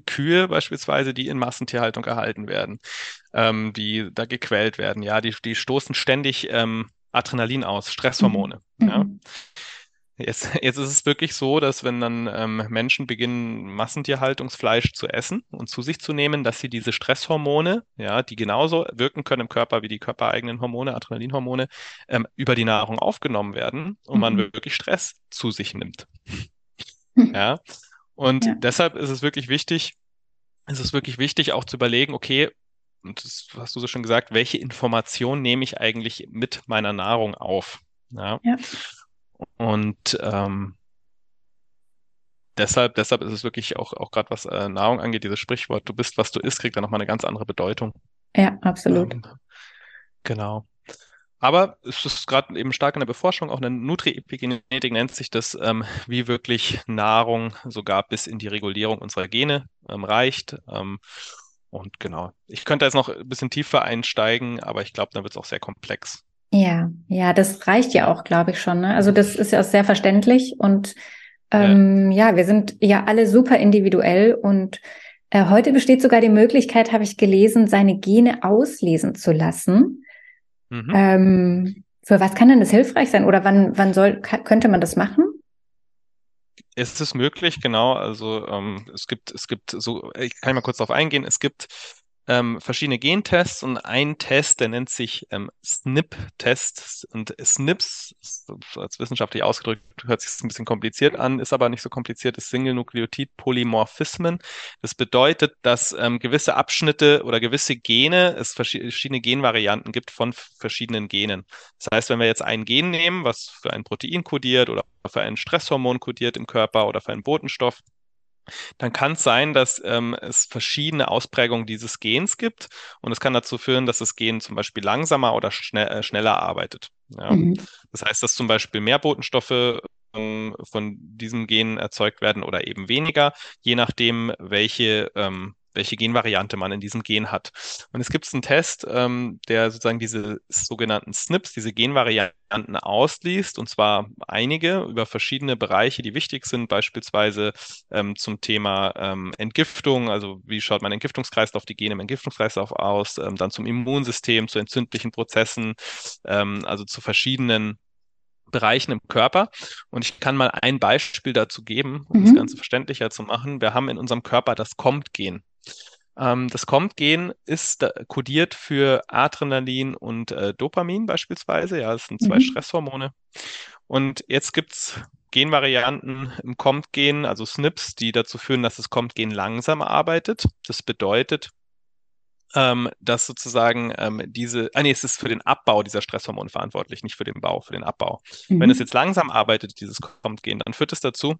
Kühe beispielsweise, die in Massentierhaltung gehalten werden, ähm, die da gequält werden, ja, die, die stoßen ständig ähm, Adrenalin aus, Stresshormone. Mhm. Ja. Jetzt, jetzt ist es wirklich so, dass wenn dann ähm, Menschen beginnen, Massentierhaltungsfleisch zu essen und zu sich zu nehmen, dass sie diese Stresshormone, ja, die genauso wirken können im Körper wie die körpereigenen Hormone, Adrenalinhormone, ähm, über die Nahrung aufgenommen werden und mhm. man wirklich Stress zu sich nimmt. ja. Und ja. deshalb ist es wirklich wichtig, ist es wirklich wichtig, auch zu überlegen, okay, und das hast du so schon gesagt, welche Information nehme ich eigentlich mit meiner Nahrung auf? Ja. ja. Und ähm, deshalb, deshalb ist es wirklich auch, auch gerade was äh, Nahrung angeht, dieses Sprichwort, du bist, was du isst, kriegt dann nochmal eine ganz andere Bedeutung. Ja, absolut. Ähm, genau. Aber es ist gerade eben stark in der Beforschung, auch in der Nutri-Epigenetik nennt sich das, ähm, wie wirklich Nahrung sogar bis in die Regulierung unserer Gene ähm, reicht. Ähm, und genau, ich könnte jetzt noch ein bisschen tiefer einsteigen, aber ich glaube, dann wird es auch sehr komplex. Ja, ja, das reicht ja auch, glaube ich schon. Ne? Also das ist ja auch sehr verständlich und ähm, ja. ja, wir sind ja alle super individuell und äh, heute besteht sogar die Möglichkeit, habe ich gelesen, seine Gene auslesen zu lassen. Mhm. Ähm, für was kann denn das hilfreich sein oder wann, wann soll, könnte man das machen? Es ist möglich, genau. Also ähm, es gibt, es gibt so, ich kann mal kurz darauf eingehen, es gibt ähm, verschiedene Gentests und ein Test, der nennt sich ähm, SNP-Test. Und SNPs, als wissenschaftlich ausgedrückt, hört sich ein bisschen kompliziert an, ist aber nicht so kompliziert, ist Single-Nukleotid-Polymorphismen. Das bedeutet, dass ähm, gewisse Abschnitte oder gewisse Gene, es verschiedene Genvarianten gibt von verschiedenen Genen. Das heißt, wenn wir jetzt ein Gen nehmen, was für ein Protein kodiert oder für ein Stresshormon kodiert im Körper oder für einen Botenstoff, dann kann es sein, dass ähm, es verschiedene Ausprägungen dieses Gens gibt und es kann dazu führen, dass das Gen zum Beispiel langsamer oder schnell, äh, schneller arbeitet. Ja? Mhm. Das heißt, dass zum Beispiel mehr Botenstoffe ähm, von diesem Gen erzeugt werden oder eben weniger, je nachdem, welche ähm, welche Genvariante man in diesem Gen hat. Und es gibt einen Test, ähm, der sozusagen diese sogenannten SNPs, diese Genvarianten ausliest, und zwar einige über verschiedene Bereiche, die wichtig sind, beispielsweise ähm, zum Thema ähm, Entgiftung, also wie schaut mein Entgiftungskreislauf, die Gene im Entgiftungskreislauf aus, ähm, dann zum Immunsystem, zu entzündlichen Prozessen, ähm, also zu verschiedenen Bereichen im Körper. Und ich kann mal ein Beispiel dazu geben, um mhm. das Ganze verständlicher zu machen. Wir haben in unserem Körper das COMT-Gen. Ähm, das COMT-Gen ist kodiert für Adrenalin und äh, Dopamin beispielsweise. Ja, das sind zwei mhm. Stresshormone. Und jetzt gibt es Genvarianten im COMT-Gen, also SNPs, die dazu führen, dass das COMT-Gen langsamer arbeitet. Das bedeutet, ähm, dass sozusagen ähm, diese, ah nee, es ist für den Abbau dieser Stresshormone verantwortlich, nicht für den Bau, für den Abbau. Mhm. Wenn es jetzt langsam arbeitet, dieses COMT-Gen, dann führt es dazu,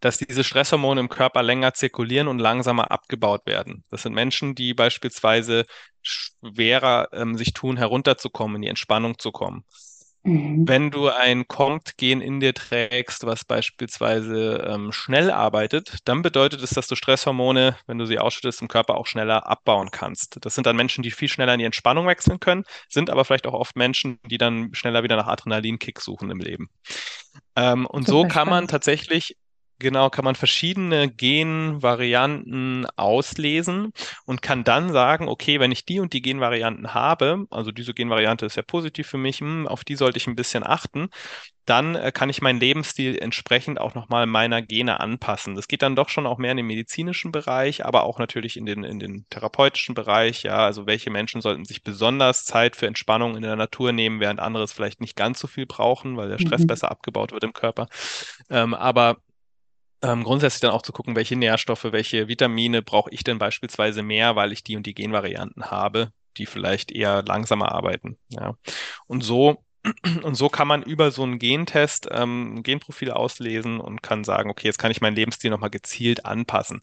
dass diese Stresshormone im Körper länger zirkulieren und langsamer abgebaut werden. Das sind Menschen, die beispielsweise schwerer ähm, sich tun, herunterzukommen, in die Entspannung zu kommen. Mhm. Wenn du ein COMT-Gen in dir trägst, was beispielsweise ähm, schnell arbeitet, dann bedeutet es, dass du Stresshormone, wenn du sie ausschüttest, im Körper auch schneller abbauen kannst. Das sind dann Menschen, die viel schneller in die Entspannung wechseln können, sind aber vielleicht auch oft Menschen, die dann schneller wieder nach Adrenalinkick suchen im Leben. Ähm, und Super so kann spannend. man tatsächlich Genau, kann man verschiedene Genvarianten auslesen und kann dann sagen, okay, wenn ich die und die Genvarianten habe, also diese Genvariante ist ja positiv für mich, hm, auf die sollte ich ein bisschen achten, dann äh, kann ich meinen Lebensstil entsprechend auch nochmal meiner Gene anpassen. Das geht dann doch schon auch mehr in den medizinischen Bereich, aber auch natürlich in den, in den therapeutischen Bereich. Ja, also welche Menschen sollten sich besonders Zeit für Entspannung in der Natur nehmen, während andere es vielleicht nicht ganz so viel brauchen, weil der Stress mhm. besser abgebaut wird im Körper. Ähm, aber ähm, grundsätzlich dann auch zu gucken, welche Nährstoffe, welche Vitamine brauche ich denn beispielsweise mehr, weil ich die und die Genvarianten habe, die vielleicht eher langsamer arbeiten. Ja. Und so und so kann man über so einen Gentest ähm, Genprofil auslesen und kann sagen, okay, jetzt kann ich meinen Lebensstil nochmal gezielt anpassen.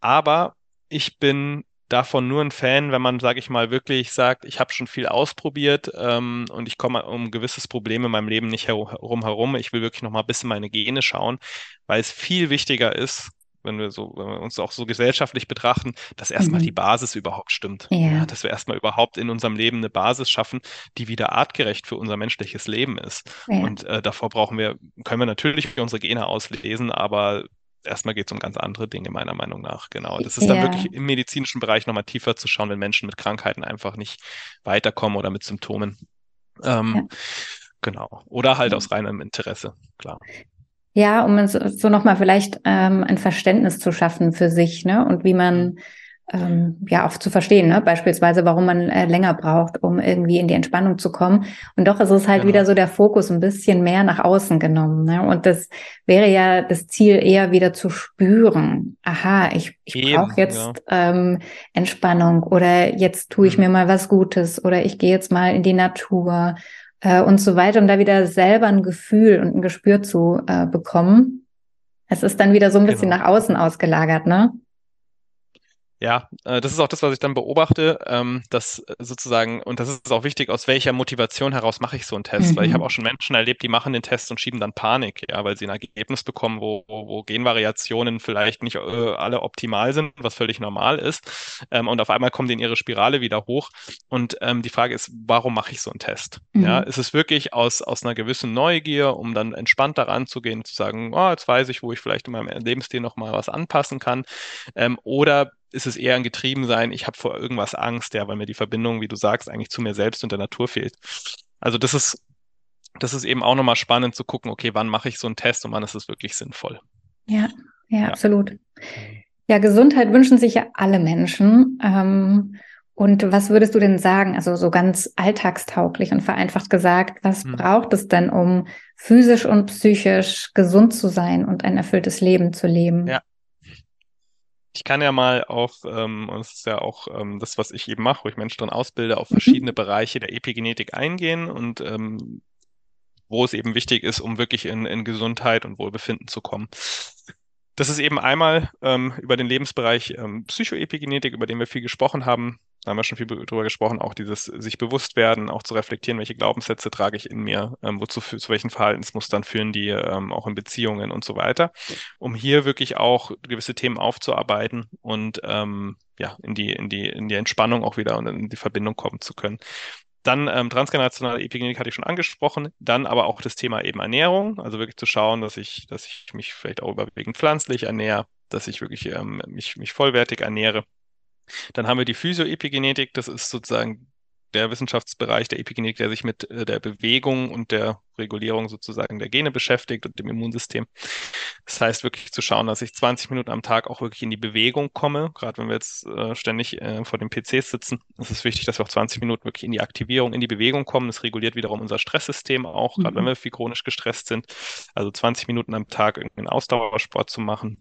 Aber ich bin davon nur ein Fan, wenn man, sage ich mal, wirklich sagt, ich habe schon viel ausprobiert ähm, und ich komme um gewisses Problem in meinem Leben nicht herum herum. Ich will wirklich noch mal ein bisschen meine Gene schauen, weil es viel wichtiger ist, wenn wir so, wenn wir uns auch so gesellschaftlich betrachten, dass erstmal mhm. die Basis überhaupt stimmt. Ja. dass wir erstmal überhaupt in unserem Leben eine Basis schaffen, die wieder artgerecht für unser menschliches Leben ist. Ja. Und äh, davor brauchen wir, können wir natürlich unsere Gene auslesen, aber erstmal geht es um ganz andere Dinge, meiner Meinung nach. Genau. Das ist dann ja. wirklich im medizinischen Bereich nochmal tiefer zu schauen, wenn Menschen mit Krankheiten einfach nicht weiterkommen oder mit Symptomen. Ähm, ja. Genau. Oder halt aus reinem Interesse, klar. Ja, um so, nochmal vielleicht ähm, ein Verständnis zu schaffen für sich, ne? Und wie man ähm, ja auch zu verstehen, ne? beispielsweise, warum man äh, länger braucht, um irgendwie in die Entspannung zu kommen. Und doch ist es halt genau. wieder so der Fokus ein bisschen mehr nach außen genommen. Ne? Und das wäre ja das Ziel eher wieder zu spüren. Aha, ich, ich brauche jetzt ja. ähm, Entspannung oder jetzt tue ich mhm. mir mal was Gutes oder ich gehe jetzt mal in die Natur äh, und so weiter, um da wieder selber ein Gefühl und ein Gespür zu äh, bekommen. Es ist dann wieder so ein bisschen genau. nach außen ausgelagert, ne? Ja, äh, das ist auch das, was ich dann beobachte, ähm, dass äh, sozusagen, und das ist auch wichtig, aus welcher Motivation heraus mache ich so einen Test, mhm. weil ich habe mhm. auch schon Menschen erlebt, die machen den Test und schieben dann Panik, ja, weil sie ein Ergebnis bekommen, wo, wo, Genvariationen vielleicht nicht äh, alle optimal sind, was völlig normal ist. Ähm, und auf einmal kommen die in ihre Spirale wieder hoch. Und ähm, die Frage ist, warum mache ich so einen Test? Mhm. Ja, ist es wirklich aus, aus einer gewissen Neugier, um dann entspannt daran zu gehen, zu sagen, oh, jetzt weiß ich, wo ich vielleicht in meinem Lebensstil nochmal was anpassen kann, oder ist es eher ein Getriebensein, ich habe vor irgendwas Angst, ja, weil mir die Verbindung, wie du sagst, eigentlich zu mir selbst und der Natur fehlt. Also das ist, das ist eben auch nochmal spannend zu gucken, okay, wann mache ich so einen Test und wann ist es wirklich sinnvoll. Ja, ja, ja. absolut. Ja, Gesundheit wünschen sich ja alle Menschen. Ähm, und was würdest du denn sagen, also so ganz alltagstauglich und vereinfacht gesagt, was hm. braucht es denn, um physisch und psychisch gesund zu sein und ein erfülltes Leben zu leben? Ja, ich kann ja mal auf, ähm, und das ist ja auch ähm, das, was ich eben mache, wo ich Menschen drin ausbilde, auf mhm. verschiedene Bereiche der Epigenetik eingehen und ähm, wo es eben wichtig ist, um wirklich in, in Gesundheit und Wohlbefinden zu kommen. Das ist eben einmal ähm, über den Lebensbereich ähm, Psychoepigenetik, über den wir viel gesprochen haben. Da haben wir schon viel drüber gesprochen, auch dieses sich bewusst werden, auch zu reflektieren, welche Glaubenssätze trage ich in mir, ähm, wozu zu welchen Verhaltensmustern führen die ähm, auch in Beziehungen und so weiter, um hier wirklich auch gewisse Themen aufzuarbeiten und ähm, ja in die in die in die Entspannung auch wieder und in die Verbindung kommen zu können. Dann ähm, transgenerationale Epigenetik hatte ich schon angesprochen. Dann aber auch das Thema eben Ernährung, also wirklich zu schauen, dass ich, dass ich mich vielleicht auch überwiegend pflanzlich ernähre, dass ich wirklich ähm, mich, mich vollwertig ernähre. Dann haben wir die Physioepigenetik, das ist sozusagen der Wissenschaftsbereich der Epigenetik, der sich mit äh, der Bewegung und der Regulierung sozusagen der Gene beschäftigt und dem Immunsystem. Das heißt wirklich zu schauen, dass ich 20 Minuten am Tag auch wirklich in die Bewegung komme. Gerade wenn wir jetzt äh, ständig äh, vor dem PC sitzen, ist es wichtig, dass wir auch 20 Minuten wirklich in die Aktivierung, in die Bewegung kommen. Das reguliert wiederum unser Stresssystem auch, mhm. gerade wenn wir viel chronisch gestresst sind. Also 20 Minuten am Tag irgendeinen Ausdauersport zu machen.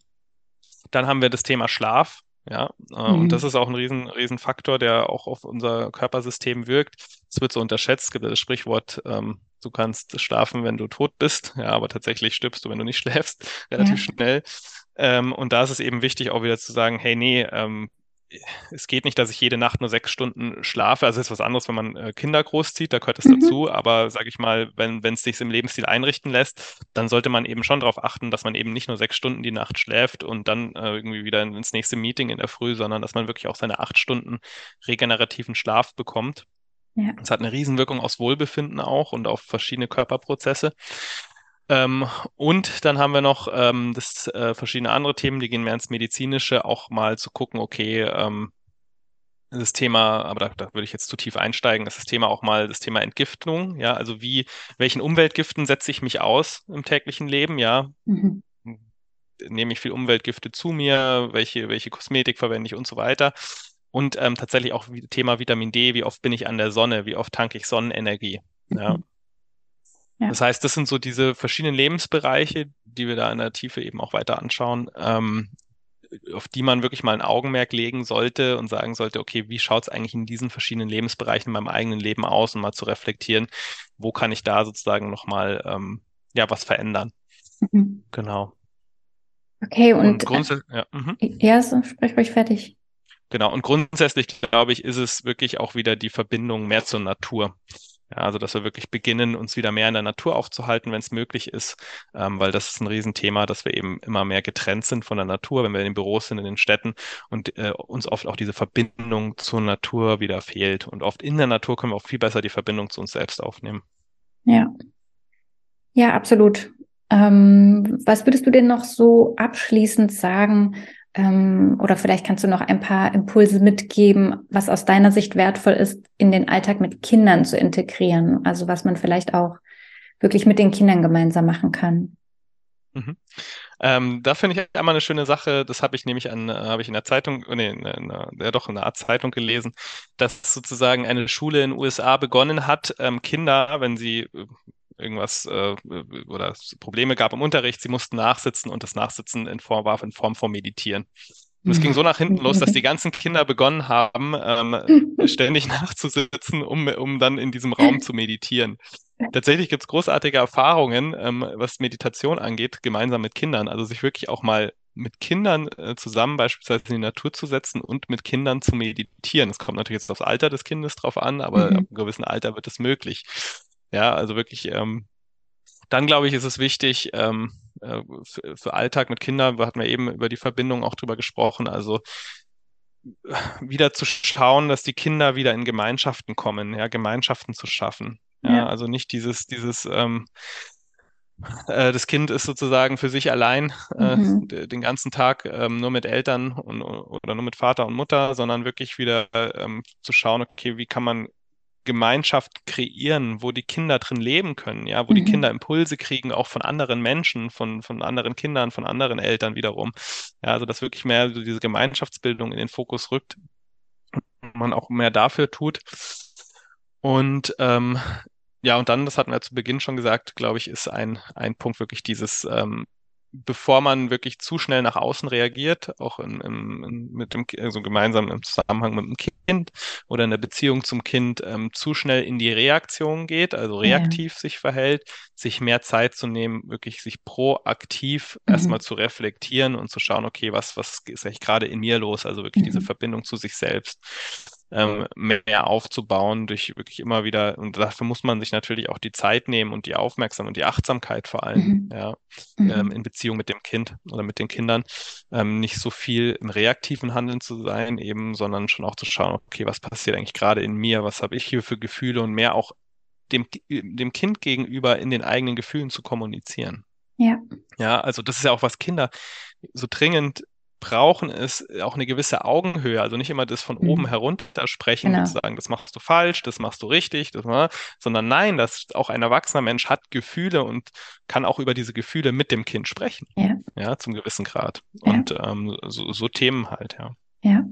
Dann haben wir das Thema Schlaf. Ja, äh, mhm. und das ist auch ein riesen, riesen Faktor, der auch auf unser Körpersystem wirkt. Es wird so unterschätzt, es gibt das Sprichwort, ähm, du kannst schlafen, wenn du tot bist, ja, aber tatsächlich stirbst du, wenn du nicht schläfst, relativ ja. schnell. Ähm, und da ist es eben wichtig, auch wieder zu sagen, hey, nee, ähm, es geht nicht, dass ich jede Nacht nur sechs Stunden schlafe. Also es ist was anderes, wenn man äh, Kinder großzieht, da gehört es mhm. dazu. Aber sage ich mal, wenn es sich im Lebensstil einrichten lässt, dann sollte man eben schon darauf achten, dass man eben nicht nur sechs Stunden die Nacht schläft und dann äh, irgendwie wieder ins nächste Meeting in der Früh, sondern dass man wirklich auch seine acht Stunden regenerativen Schlaf bekommt. Ja. Das hat eine Riesenwirkung aufs Wohlbefinden auch und auf verschiedene Körperprozesse. Ähm, und dann haben wir noch ähm, das, äh, verschiedene andere Themen, die gehen mehr ins Medizinische, auch mal zu gucken, okay, ähm, das Thema, aber da, da würde ich jetzt zu tief einsteigen, ist das Thema auch mal das Thema Entgiftung, ja, also wie, welchen Umweltgiften setze ich mich aus im täglichen Leben, ja. Mhm. Nehme ich viel Umweltgifte zu mir, welche, welche Kosmetik verwende ich und so weiter. Und ähm, tatsächlich auch Thema Vitamin D, wie oft bin ich an der Sonne, wie oft tanke ich Sonnenenergie. Mhm. ja. Das heißt, das sind so diese verschiedenen Lebensbereiche, die wir da in der Tiefe eben auch weiter anschauen, ähm, auf die man wirklich mal ein Augenmerk legen sollte und sagen sollte, okay, wie schaut es eigentlich in diesen verschiedenen Lebensbereichen in meinem eigenen Leben aus und mal zu reflektieren, wo kann ich da sozusagen nochmal ähm, ja, was verändern. Mhm. Genau. Okay, und, und grundsätzlich, ja, mhm. ja so, sprech ruhig fertig. Genau, und grundsätzlich glaube ich, ist es wirklich auch wieder die Verbindung mehr zur Natur. Ja, also dass wir wirklich beginnen, uns wieder mehr in der Natur aufzuhalten, wenn es möglich ist, ähm, weil das ist ein Riesenthema, dass wir eben immer mehr getrennt sind von der Natur, wenn wir in den Büros sind, in den Städten und äh, uns oft auch diese Verbindung zur Natur wieder fehlt. Und oft in der Natur können wir auch viel besser die Verbindung zu uns selbst aufnehmen. Ja. Ja, absolut. Ähm, was würdest du denn noch so abschließend sagen, ähm, oder vielleicht kannst du noch ein paar Impulse mitgeben, was aus deiner Sicht wertvoll ist, in den Alltag mit Kindern zu integrieren. Also was man vielleicht auch wirklich mit den Kindern gemeinsam machen kann. Mhm. Ähm, da finde ich einmal eine schöne Sache, das habe ich nämlich an, äh, habe ich in der Zeitung, nee, in, in, ja doch in einer Art Zeitung gelesen, dass sozusagen eine Schule in den USA begonnen hat, ähm, Kinder, wenn sie äh, irgendwas äh, oder Probleme gab im Unterricht, sie mussten nachsitzen und das Nachsitzen in Form war in Form von Meditieren. Und es ging so nach hinten los, dass die ganzen Kinder begonnen haben, ähm, ständig nachzusitzen, um, um dann in diesem Raum zu meditieren. Tatsächlich gibt es großartige Erfahrungen, ähm, was Meditation angeht, gemeinsam mit Kindern. Also sich wirklich auch mal mit Kindern äh, zusammen beispielsweise in die Natur zu setzen und mit Kindern zu meditieren. Es kommt natürlich jetzt aufs Alter des Kindes drauf an, aber mhm. ab einem gewissen Alter wird es möglich. Ja, also wirklich, ähm, dann glaube ich, ist es wichtig, ähm, äh, für, für Alltag mit Kindern, wir hatten ja eben über die Verbindung auch drüber gesprochen, also wieder zu schauen, dass die Kinder wieder in Gemeinschaften kommen, ja, Gemeinschaften zu schaffen. Ja, ja. also nicht dieses, dieses, ähm, äh, das Kind ist sozusagen für sich allein äh, mhm. den ganzen Tag ähm, nur mit Eltern und, oder nur mit Vater und Mutter, sondern wirklich wieder ähm, zu schauen, okay, wie kann man Gemeinschaft kreieren, wo die Kinder drin leben können, ja, wo mhm. die Kinder Impulse kriegen, auch von anderen Menschen, von, von anderen Kindern, von anderen Eltern wiederum. Ja, also dass wirklich mehr so diese Gemeinschaftsbildung in den Fokus rückt, man auch mehr dafür tut. Und ähm, ja, und dann, das hatten wir zu Beginn schon gesagt, glaube ich, ist ein, ein Punkt wirklich dieses ähm, bevor man wirklich zu schnell nach außen reagiert, auch in, in, mit dem, also gemeinsam im Zusammenhang mit dem Kind oder in der Beziehung zum Kind, ähm, zu schnell in die Reaktion geht, also reaktiv ja. sich verhält, sich mehr Zeit zu nehmen, wirklich sich proaktiv mhm. erstmal zu reflektieren und zu schauen, okay, was, was ist eigentlich gerade in mir los? Also wirklich mhm. diese Verbindung zu sich selbst ähm, mehr aufzubauen, durch wirklich immer wieder, und dafür muss man sich natürlich auch die Zeit nehmen und die Aufmerksamkeit und die Achtsamkeit vor allem, mhm. ja, mhm. Ähm, in Beziehung mit dem Kind oder mit den Kindern, ähm, nicht so viel im reaktiven Handeln zu sein, eben, sondern schon auch zu schauen, okay, was passiert eigentlich gerade in mir, was habe ich hier für Gefühle und mehr auch dem, dem Kind gegenüber in den eigenen Gefühlen zu kommunizieren. Ja. Ja, also das ist ja auch, was Kinder so dringend brauchen, ist auch eine gewisse Augenhöhe. Also nicht immer das von mhm. oben herunter sprechen genau. und sagen, das machst du falsch, das machst du richtig, das, sondern nein, dass auch ein erwachsener Mensch hat Gefühle und kann auch über diese Gefühle mit dem Kind sprechen. Ja, ja zum gewissen Grad. Ja. Und ähm, so, so Themen halt, ja. Ja.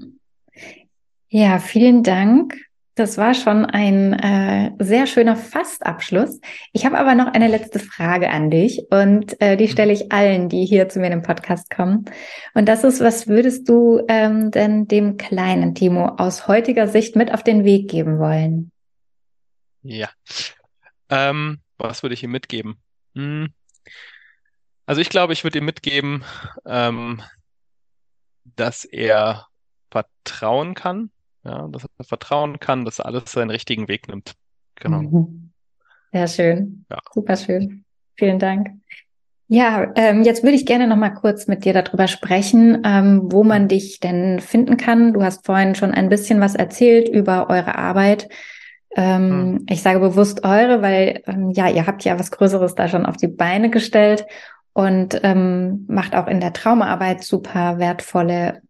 Ja, vielen Dank das war schon ein äh, sehr schöner Fastabschluss. Ich habe aber noch eine letzte Frage an dich und äh, die stelle ich allen, die hier zu mir im Podcast kommen. Und das ist, was würdest du ähm, denn dem kleinen Timo aus heutiger Sicht mit auf den Weg geben wollen? Ja, ähm, was würde ich ihm mitgeben? Hm. Also ich glaube, ich würde ihm mitgeben, ähm, dass er vertrauen kann ja, dass er vertrauen kann, dass alles seinen richtigen Weg nimmt. Genau. Mhm. Sehr schön. Ja. Super schön. Vielen Dank. Ja, ähm, jetzt würde ich gerne noch mal kurz mit dir darüber sprechen, ähm, wo man dich denn finden kann. Du hast vorhin schon ein bisschen was erzählt über eure Arbeit. Ähm, hm. Ich sage bewusst eure, weil ähm, ja, ihr habt ja was Größeres da schon auf die Beine gestellt und ähm, macht auch in der Traumaarbeit super wertvolle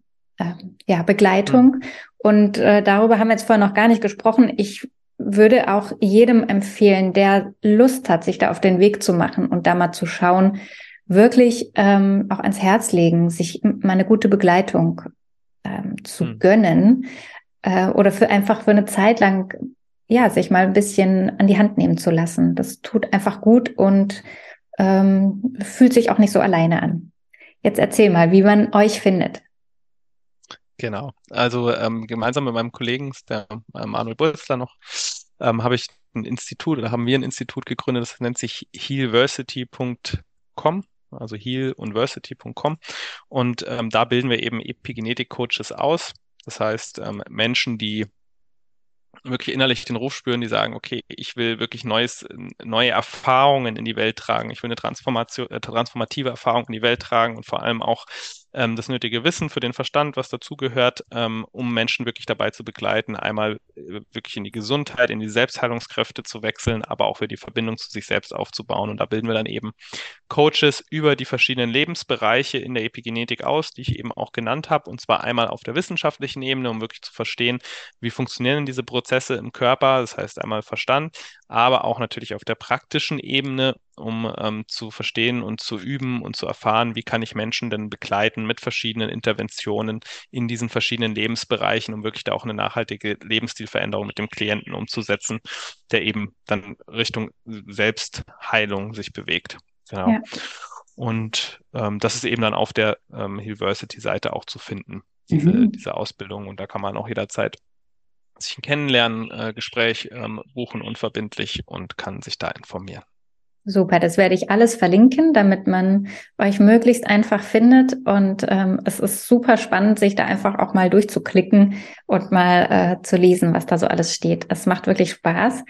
ja, Begleitung. Hm. Und äh, darüber haben wir jetzt vorher noch gar nicht gesprochen. Ich würde auch jedem empfehlen, der Lust hat, sich da auf den Weg zu machen und da mal zu schauen, wirklich ähm, auch ans Herz legen, sich mal eine gute Begleitung ähm, zu hm. gönnen äh, oder für einfach für eine Zeit lang ja sich mal ein bisschen an die Hand nehmen zu lassen. Das tut einfach gut und ähm, fühlt sich auch nicht so alleine an. Jetzt erzähl mal, wie man euch findet. Genau. Also ähm, gemeinsam mit meinem Kollegen, der äh, Manuel Bolzler noch, ähm, habe ich ein Institut oder haben wir ein Institut gegründet, das nennt sich healversity.com also heal und versity.com. Und ähm, da bilden wir eben Epigenetik-Coaches aus. Das heißt, ähm, Menschen, die wirklich innerlich den Ruf spüren, die sagen, okay, ich will wirklich neues, neue Erfahrungen in die Welt tragen. Ich will eine Transformation, äh, transformative Erfahrung in die Welt tragen und vor allem auch ähm, das nötige Wissen für den Verstand, was dazugehört, ähm, um Menschen wirklich dabei zu begleiten, einmal äh, wirklich in die Gesundheit, in die Selbstheilungskräfte zu wechseln, aber auch für die Verbindung zu sich selbst aufzubauen. Und da bilden wir dann eben Coaches über die verschiedenen Lebensbereiche in der Epigenetik aus, die ich eben auch genannt habe, und zwar einmal auf der wissenschaftlichen Ebene, um wirklich zu verstehen, wie funktionieren diese Prozesse im Körper, das heißt einmal Verstand, aber auch natürlich auf der praktischen Ebene, um ähm, zu verstehen und zu üben und zu erfahren, wie kann ich Menschen denn begleiten mit verschiedenen Interventionen in diesen verschiedenen Lebensbereichen, um wirklich da auch eine nachhaltige Lebensstilveränderung mit dem Klienten umzusetzen, der eben dann Richtung Selbstheilung sich bewegt. Genau. Ja. Und ähm, das ist eben dann auf der ähm, Healversity-Seite auch zu finden, diese, mhm. diese Ausbildung. Und da kann man auch jederzeit sich ein Kennenlerngespräch äh, ähm, buchen unverbindlich und kann sich da informieren. Super, das werde ich alles verlinken, damit man euch möglichst einfach findet. Und ähm, es ist super spannend, sich da einfach auch mal durchzuklicken und mal äh, zu lesen, was da so alles steht. Es macht wirklich Spaß.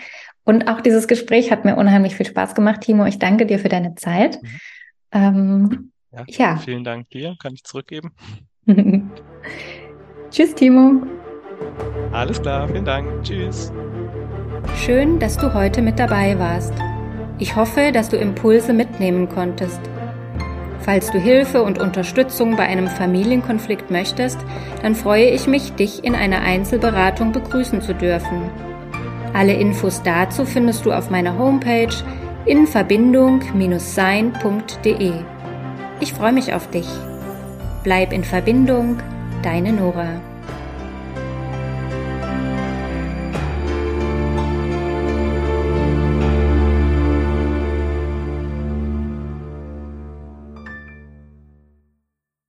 Und auch dieses Gespräch hat mir unheimlich viel Spaß gemacht, Timo. Ich danke dir für deine Zeit. Mhm. Ähm, ja, ja. Vielen Dank dir. Kann ich zurückgeben. Tschüss, Timo. Alles klar, vielen Dank. Tschüss. Schön, dass du heute mit dabei warst. Ich hoffe, dass du Impulse mitnehmen konntest. Falls du Hilfe und Unterstützung bei einem Familienkonflikt möchtest, dann freue ich mich, dich in einer Einzelberatung begrüßen zu dürfen. Alle Infos dazu findest du auf meiner Homepage in Verbindung-sein.de. Ich freue mich auf dich. Bleib in Verbindung, deine Nora.